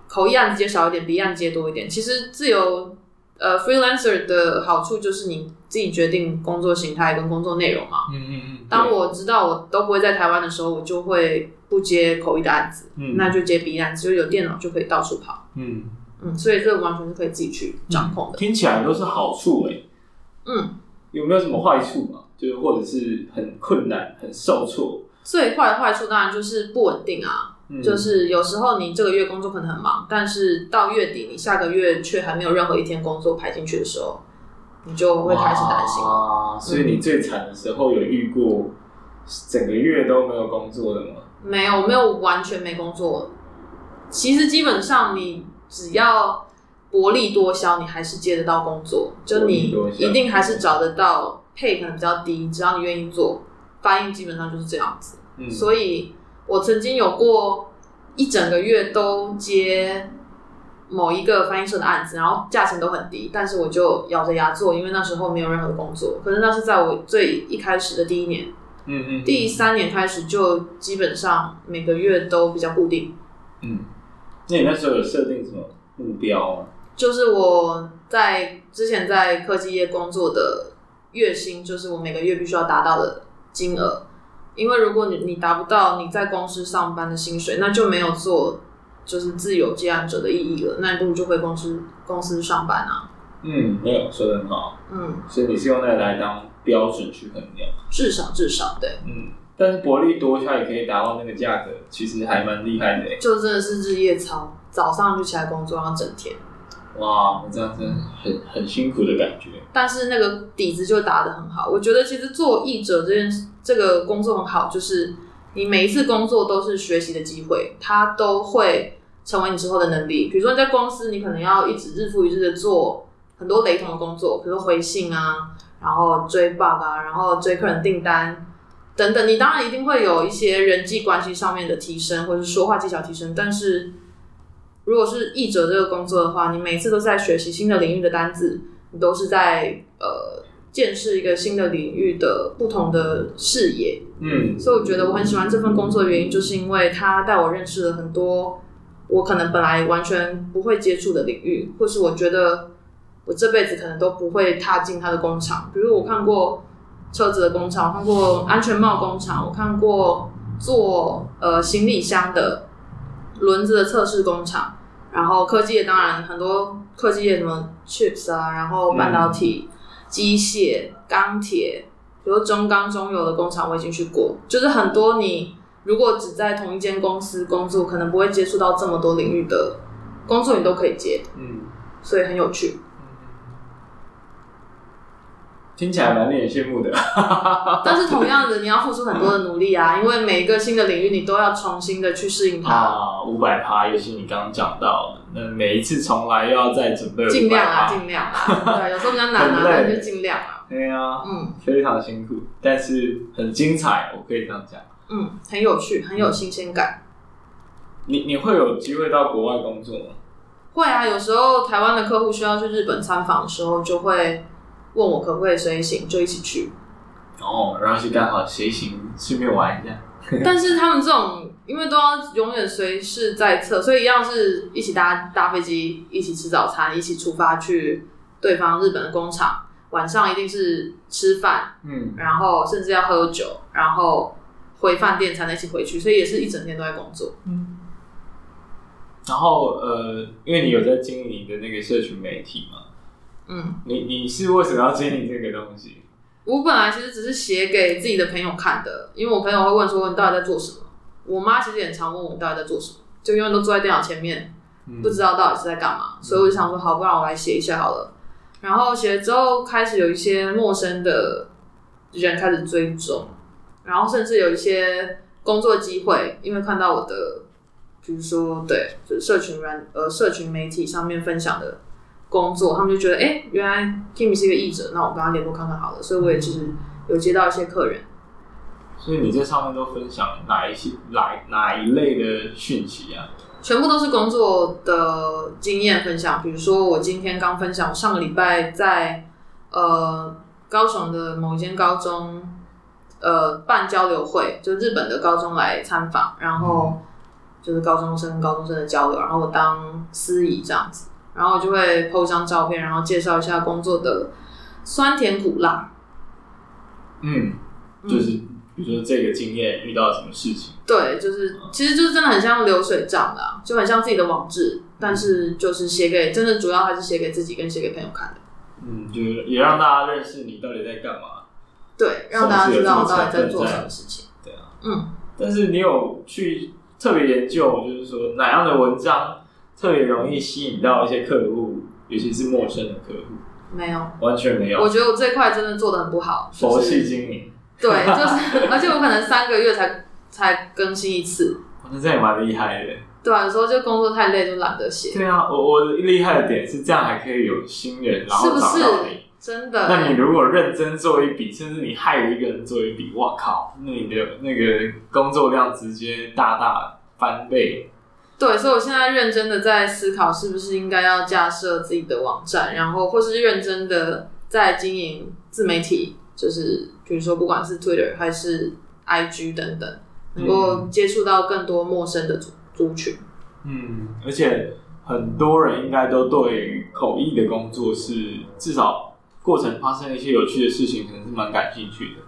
口译案子接少一点，笔译案接多一点。其实自由呃 freelancer 的好处就是你自己决定工作形态跟工作内容嘛。嗯嗯嗯。当我知道我都不会在台湾的时候，我就会不接口译的案子，嗯，那就接笔译案子，就有电脑就可以到处跑。嗯嗯，所以这个完全是可以自己去掌控的。听起来都是好处哎、欸。嗯，有没有什么坏处嘛？就是或者是很困难、很受挫。最坏的坏处当然就是不稳定啊。嗯、就是有时候你这个月工作可能很忙，但是到月底你下个月却还没有任何一天工作排进去的时候，你就会开始担心啊。所以你最惨的时候有遇过整个月都没有工作的吗？没有，没有完全没工作。其实基本上你只要。薄利多销，你还是接得到工作，就你一定还是找得到，配可能比较低，只要你愿意做，翻译基本上就是这样子。嗯，所以我曾经有过一整个月都接某一个翻译社的案子，然后价钱都很低，但是我就咬着牙做，因为那时候没有任何的工作。可是那是在我最一开始的第一年，嗯嗯，第三年开始就基本上每个月都比较固定。嗯，那你那时候有设定什么目标吗？就是我在之前在科技业工作的月薪，就是我每个月必须要达到的金额。因为如果你你达不到你在公司上班的薪水，那就没有做就是自由接案者的意义了。那你不如就回公司公司上班啊。嗯，没有说的很好。嗯，所以你是用那个来当标准去衡量？至少至少对。嗯，但是薄利多销也可以达到那个价格，其实还蛮厉害的。就真的是日夜操，早上就起来工作，然后整天。哇，这样子很很辛苦的感觉。但是那个底子就打得很好。我觉得其实做译者这件这个工作很好，就是你每一次工作都是学习的机会，它都会成为你之后的能力。比如说你在公司，你可能要一直日复一日的做很多雷同的工作，比如说回信啊，然后追 bug 啊，然后追客人订单等等。你当然一定会有一些人际关系上面的提升，或者是说话技巧提升。但是如果是译者这个工作的话，你每次都在学习新的领域的单字，你都是在呃。见识一个新的领域的不同的视野，嗯，所以我觉得我很喜欢这份工作的原因，就是因为他带我认识了很多我可能本来完全不会接触的领域，或是我觉得我这辈子可能都不会踏进他的工厂。比如我看过车子的工厂，我看过安全帽工厂，我看过做呃行李箱的轮子的测试工厂，然后科技业当然很多科技业什么 chips 啊，然后半导体。嗯机械、钢铁，比如中钢、中油的工厂，我已经去过。就是很多你如果只在同一间公司工作，可能不会接触到这么多领域的工作，你都可以接。嗯，所以很有趣。听起来蛮令人羡慕的。但是同样的，你要付出很多的努力啊，因为每一个新的领域，你都要重新的去适应它。啊，五百趴，也是你刚刚讲到的，那每一次重来又要再准备500%。尽量啊，尽量啊。对，有时候比较难啊，但是尽量啊。对啊，嗯，非常辛苦，但是很精彩，我可以这样讲。嗯，很有趣，很有新鲜感。你你会有机会到国外工作吗？会啊，有时候台湾的客户需要去日本参访的时候，就会。问我可不可以随行，就一起去。哦，然后就刚好随行，顺便玩一下。但是他们这种，因为都要永远随时在侧，所以一样是一起搭搭飞机，一起吃早餐，一起出发去对方日本的工厂。晚上一定是吃饭，嗯，然后甚至要喝酒，然后回饭店才能一起回去，所以也是一整天都在工作。嗯。然后呃，因为你有在经营你的那个社群媒体嘛。嗯，你你是为什么要建立这个东西？我本来其实只是写给自己的朋友看的，因为我朋友会问说，你到底在做什么？我妈其实也很常问我到底在做什么，就因为都坐在电脑前面，不知道到底是在干嘛，所以我就想说，好，不然我来写一下好了。然后写了之后，开始有一些陌生的人开始追踪，然后甚至有一些工作机会，因为看到我的，比如说对，就是社群软呃社群媒体上面分享的。工作，他们就觉得，哎、欸，原来 Kimi 是一个译者，那我跟他联络看看好了。所以我也其实有接到一些客人。所以你在上面都分享哪一些、哪哪一类的讯息啊？全部都是工作的经验分享。比如说，我今天刚分享，上个礼拜在呃高雄的某一间高中呃办交流会，就日本的高中来参访，然后就是高中生跟高中生的交流，然后我当司仪这样子。然后就会 po 一张照片，然后介绍一下工作的酸甜苦辣。嗯，就是比如说这个经验遇到什么事情？对，就是其实就是真的很像流水账的，就很像自己的网志，但是就是写给真的主要还是写给自己跟写给朋友看的。嗯，就是也让大家认识你到底在干嘛。对，让大家知道我到底在做什么事情。对啊，嗯。但是你有去特别研究，就是说哪样的文章？特别容易吸引到一些客户，尤其是陌生的客户。没有，完全没有。我觉得我这块真的做的很不好。佛系经营。对，就是，而且我可能三个月才才更新一次。那这也蛮厉害的。对啊，有时候就工作太累，就懒得写。对啊，我我厉害的点是这样，还可以有新人，然后找到你。是不是？真的。那你如果认真做一笔，甚至你害一个人做一笔，哇靠，那你的那个工作量直接大大翻倍。对，所以我现在认真的在思考，是不是应该要架设自己的网站，然后或是认真的在经营自媒体，就是比如说不管是 Twitter 还是 IG 等等，能够接触到更多陌生的族族群。嗯，而且很多人应该都对于口译的工作是至少过程发生一些有趣的事情，可能是蛮感兴趣的。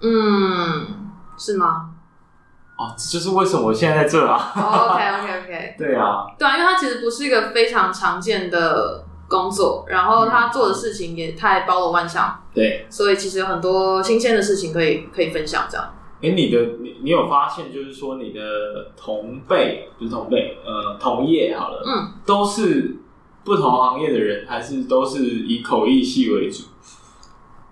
嗯，是吗？哦，这就是为什么我现在在这啊。Oh, OK OK OK。对啊，对啊，因为它其实不是一个非常常见的工作，然后他做的事情也太包罗万象。对，所以其实有很多新鲜的事情可以可以分享。这样。哎，你的你你有发现，就是说你的同辈不是同辈，呃，同业好了，嗯，都是不同行业的人，还是都是以口译系为主？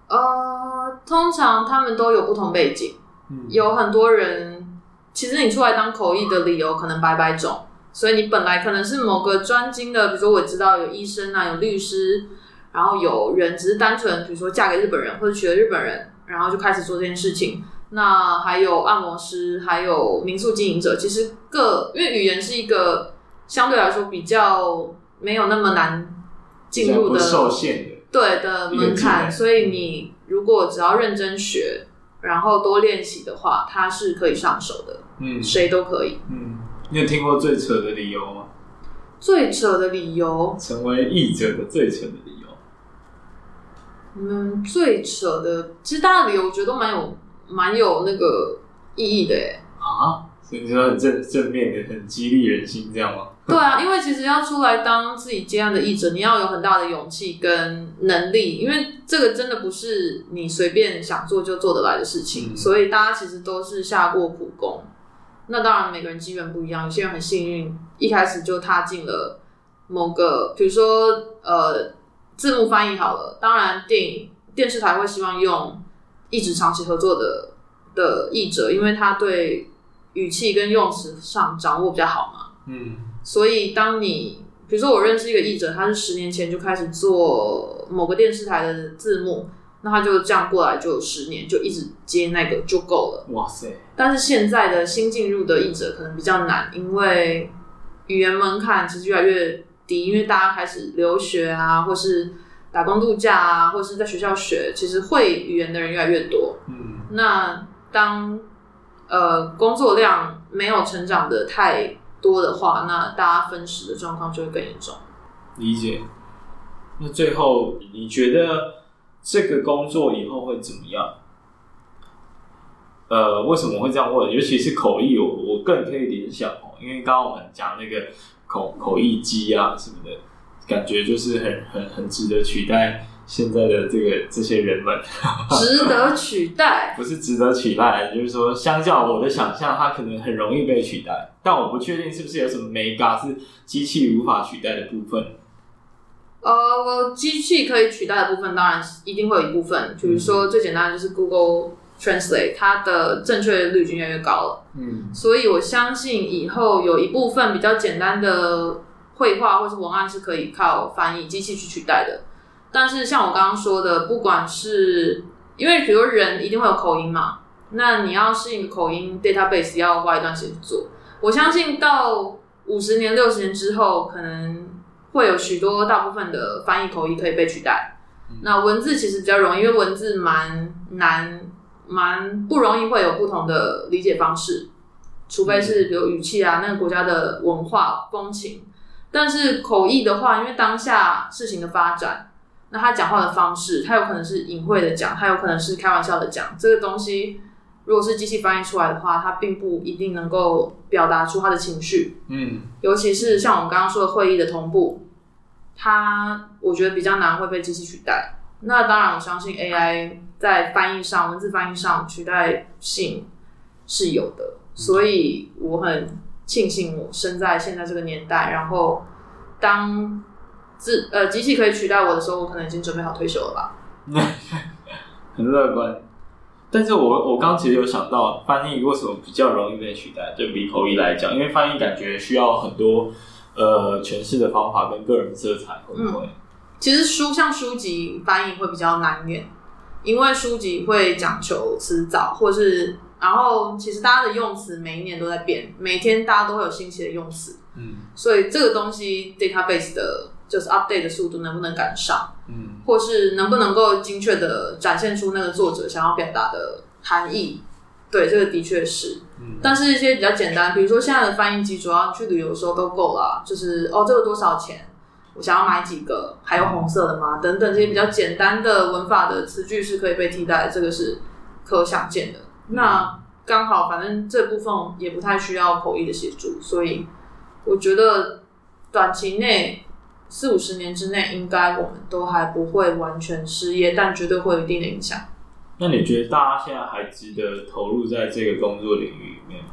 呃，通常他们都有不同背景。嗯，有很多人，其实你出来当口译的理由可能百百种，所以你本来可能是某个专精的，比如说我知道有医生啊，有律师，然后有人只是单纯，比如说嫁给日本人或者娶了日本人，然后就开始做这件事情。那还有按摩师，还有民宿经营者，其实各因为语言是一个相对来说比较没有那么难进入的受限的对的门槛，所以你如果只要认真学。然后多练习的话，它是可以上手的。嗯，谁都可以。嗯，你有听过最扯的理由吗？最扯的理由，成为译者的最扯的理由。嗯，最扯的，其实大家的理由我觉得都蛮有、蛮有那个意义的耶。啊？所以你说很正正面的，很激励人心，这样吗？对啊，因为其实要出来当自己接案的译者，你要有很大的勇气跟能力，因为这个真的不是你随便想做就做得来的事情，嗯、所以大家其实都是下过苦功。那当然每个人机缘不一样，有些人很幸运，一开始就踏进了某个，比如说呃字幕翻译好了，当然电影电视台会希望用一直长期合作的的译者，因为他对语气跟用词上掌握比较好嘛。嗯。所以，当你比如说我认识一个译者，他是十年前就开始做某个电视台的字幕，那他就这样过来就有十年，就一直接那个就够了。哇塞！但是现在的新进入的译者可能比较难，因为语言门槛其实越来越低，因为大家开始留学啊，或是打工度假啊，或是在学校学，其实会语言的人越来越多。嗯，那当呃工作量没有成长的太多的话，那大家分食的状况就会更严重。理解。那最后，你觉得这个工作以后会怎么样？呃，为什么会这样问？尤其是口译，我我更可以联想哦，因为刚刚我们讲那个口口译机啊什么的，感觉就是很很很值得取代。现在的这个这些人们，值得取代？不是值得取代，就是说，相较我的想象，它可能很容易被取代。但我不确定是不是有什么 mega 是机器无法取代的部分。呃，机器可以取代的部分，当然一定会有一部分。比如说，最简单的就是 Google Translate，它的正确率已经越来越高了。嗯，所以我相信以后有一部分比较简单的绘画或是文案是可以靠翻译机器去取代的。但是像我刚刚说的，不管是因为比如人一定会有口音嘛，那你要适应口音 database 要花一段时间做。我相信到五十年、六十年之后，可能会有许多大部分的翻译口译可以被取代。那文字其实比较容易，因为文字蛮难、蛮不容易会有不同的理解方式，除非是比如语气啊，那个国家的文化风情。但是口译的话，因为当下事情的发展。那他讲话的方式，他有可能是隐晦的讲，他有可能是开玩笑的讲。这个东西如果是机器翻译出来的话，它并不一定能够表达出他的情绪。嗯，尤其是像我们刚刚说的会议的同步，它我觉得比较难会被机器取代。那当然，我相信 AI 在翻译上、文字翻译上取代性是有的，所以我很庆幸我生在现在这个年代。然后当是呃，机器可以取代我的时候，我可能已经准备好退休了吧。很乐观，但是我我刚其实有想到，翻译为什么比较容易被取代？就比口译来讲，因为翻译感觉需要很多呃诠释的方法跟个人色彩，会不会？嗯，其实书像书籍翻译会比较难念，因为书籍会讲求词藻，或是然后其实大家的用词每一年都在变，每天大家都会有新奇的用词，嗯，所以这个东西 database 的。就是 update 的速度能不能赶上，嗯，或是能不能够精确的展现出那个作者想要表达的含义？对，这个的确是。嗯，但是一些比较简单，比如说现在的翻译机，主要去旅游的时候都够了，就是哦，这个多少钱？我想要买几个？还有红色的吗？等等这些比较简单的文法的词句是可以被替代，这个是可想见的。那刚好，反正这部分也不太需要口译的协助，所以我觉得短期内。四五十年之内，应该我们都还不会完全失业，但绝对会有一定的影响。那你觉得大家现在还值得投入在这个工作领域里面吗？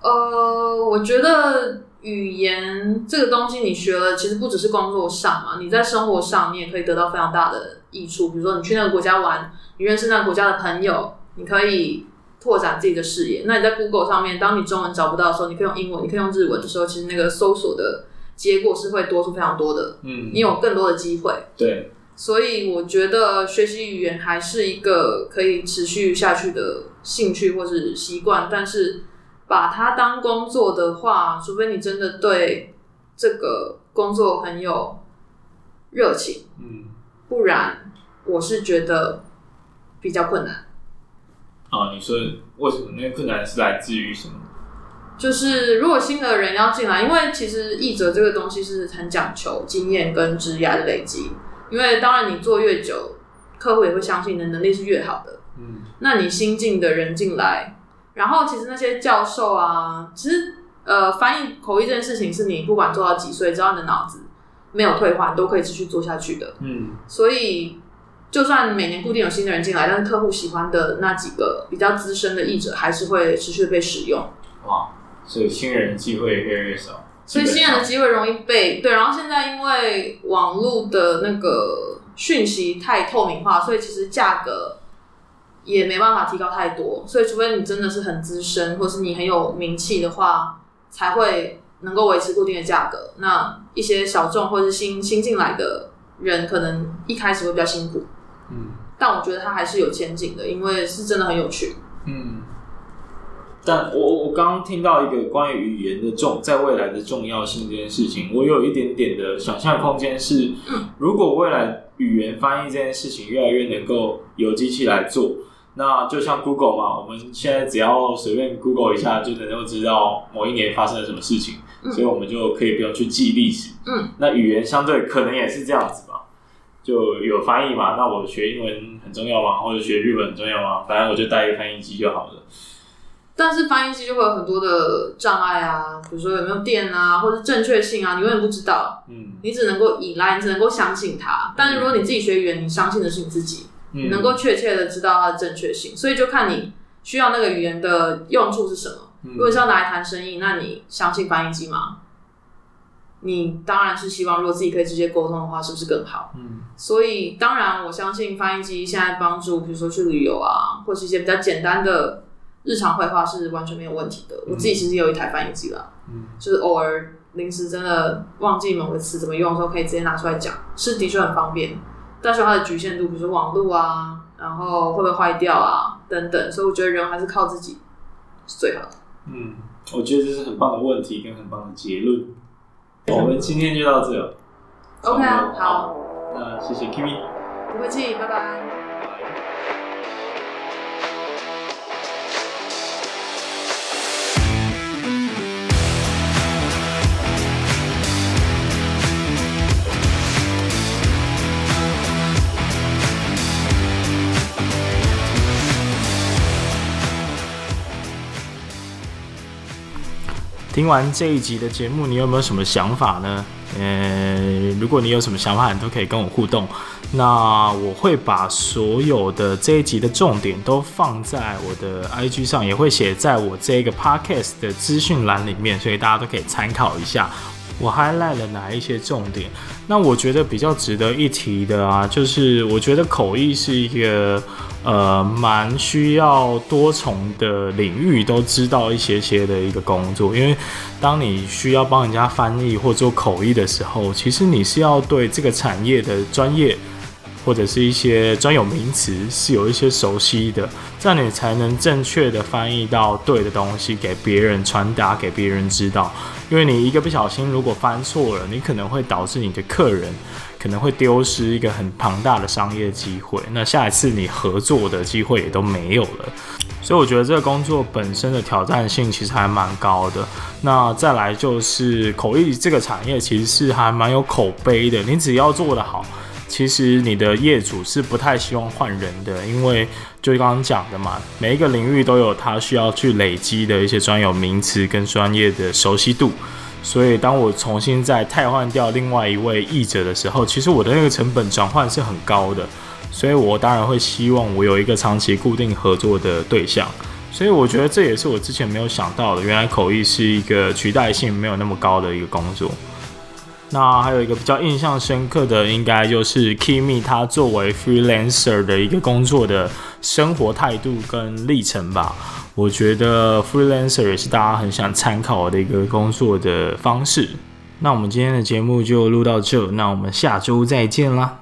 呃，我觉得语言这个东西，你学了，其实不只是工作上嘛，你在生活上，你也可以得到非常大的益处。比如说，你去那个国家玩，你认识那个国家的朋友，你可以拓展自己的视野。那你在 Google 上面，当你中文找不到的时候，你可以用英文，你可以用日文的时候，其实那个搜索的结果是会多出非常多的。嗯，你有更多的机会。对，所以我觉得学习语言还是一个可以持续下去的兴趣或是习惯，但是把它当工作的话，除非你真的对这个工作很有热情，嗯，不然我是觉得比较困难。啊，你说为什么那个困难是来自于什么？就是如果新的人要进来，因为其实译者这个东西是很讲求经验跟职业的累积。因为当然你做越久，客户也会相信你的能力是越好的。嗯，那你新进的人进来，然后其实那些教授啊，其实呃翻译口译这件事情，是你不管做到几岁，只要你的脑子没有退化，你都可以继续做下去的。嗯，所以就算每年固定有新的人进来，但是客户喜欢的那几个比较资深的译者，还是会持续被使用。哇，所以新人机会越来越少。所以新人的机会容易被对，然后现在因为网络的那个讯息太透明化，所以其实价格也没办法提高太多。所以除非你真的是很资深，或是你很有名气的话，才会能够维持固定的价格。那一些小众或是新新进来的人，可能一开始会比较辛苦。嗯，但我觉得他还是有前景的，因为是真的很有趣。嗯。但我我刚刚听到一个关于语言的重在未来的重要性这件事情，我有一点点的想象空间是，如果未来语言翻译这件事情越来越能够由机器来做，那就像 Google 嘛，我们现在只要随便 Google 一下就能够知道某一年发生了什么事情，所以我们就可以不用去记历史。嗯，那语言相对可能也是这样子吧，就有翻译嘛，那我学英文很重要吗？或者学日文很重要吗？反正我就带一个翻译机就好了。但是翻译机就会有很多的障碍啊，比如说有没有电啊，或者正确性啊，你永远不知道。嗯，你只能够依赖，你只能够相信它。但是如果你自己学语言，你相信的是你自己，嗯、你能够确切的知道它的正确性。所以就看你需要那个语言的用处是什么。嗯、如果是要拿来谈生意，那你相信翻译机吗？你当然是希望，如果自己可以直接沟通的话，是不是更好？嗯，所以当然我相信翻译机现在帮助，比如说去旅游啊，或是一些比较简单的。日常绘画是完全没有问题的。我自己其实有一台翻译机啦，嗯，就是偶尔临时真的忘记某个词怎么用的时候，可以直接拿出来讲，是的确很方便。但是它的局限度，比如说网络啊，然后会不会坏掉啊等等，所以我觉得人还是靠自己是最好的。嗯，我觉得这是很棒的问题跟很棒的结论。我们今天就到这了。OK 啊，好，那谢谢 Kimi，不客气，拜拜。听完这一集的节目，你有没有什么想法呢？呃，如果你有什么想法，你都可以跟我互动。那我会把所有的这一集的重点都放在我的 IG 上，也会写在我这个 Podcast 的资讯栏里面，所以大家都可以参考一下。我 highlight 了哪一些重点？那我觉得比较值得一提的啊，就是我觉得口译是一个呃蛮需要多重的领域都知道一些些的一个工作，因为当你需要帮人家翻译或做口译的时候，其实你是要对这个产业的专业。或者是一些专有名词是有一些熟悉的，这样你才能正确的翻译到对的东西给别人，传达给别人知道。因为你一个不小心如果翻错了，你可能会导致你的客人可能会丢失一个很庞大的商业机会，那下一次你合作的机会也都没有了。所以我觉得这个工作本身的挑战性其实还蛮高的。那再来就是口译这个产业其实是还蛮有口碑的，你只要做得好。其实你的业主是不太希望换人的，因为就刚刚讲的嘛，每一个领域都有他需要去累积的一些专有名词跟专业的熟悉度。所以当我重新再替换掉另外一位译者的时候，其实我的那个成本转换是很高的。所以我当然会希望我有一个长期固定合作的对象。所以我觉得这也是我之前没有想到的，原来口译是一个取代性没有那么高的一个工作。那还有一个比较印象深刻的，应该就是 Kimi 他作为 freelancer 的一个工作的生活态度跟历程吧。我觉得 freelancer 也是大家很想参考的一个工作的方式。那我们今天的节目就录到这，那我们下周再见啦。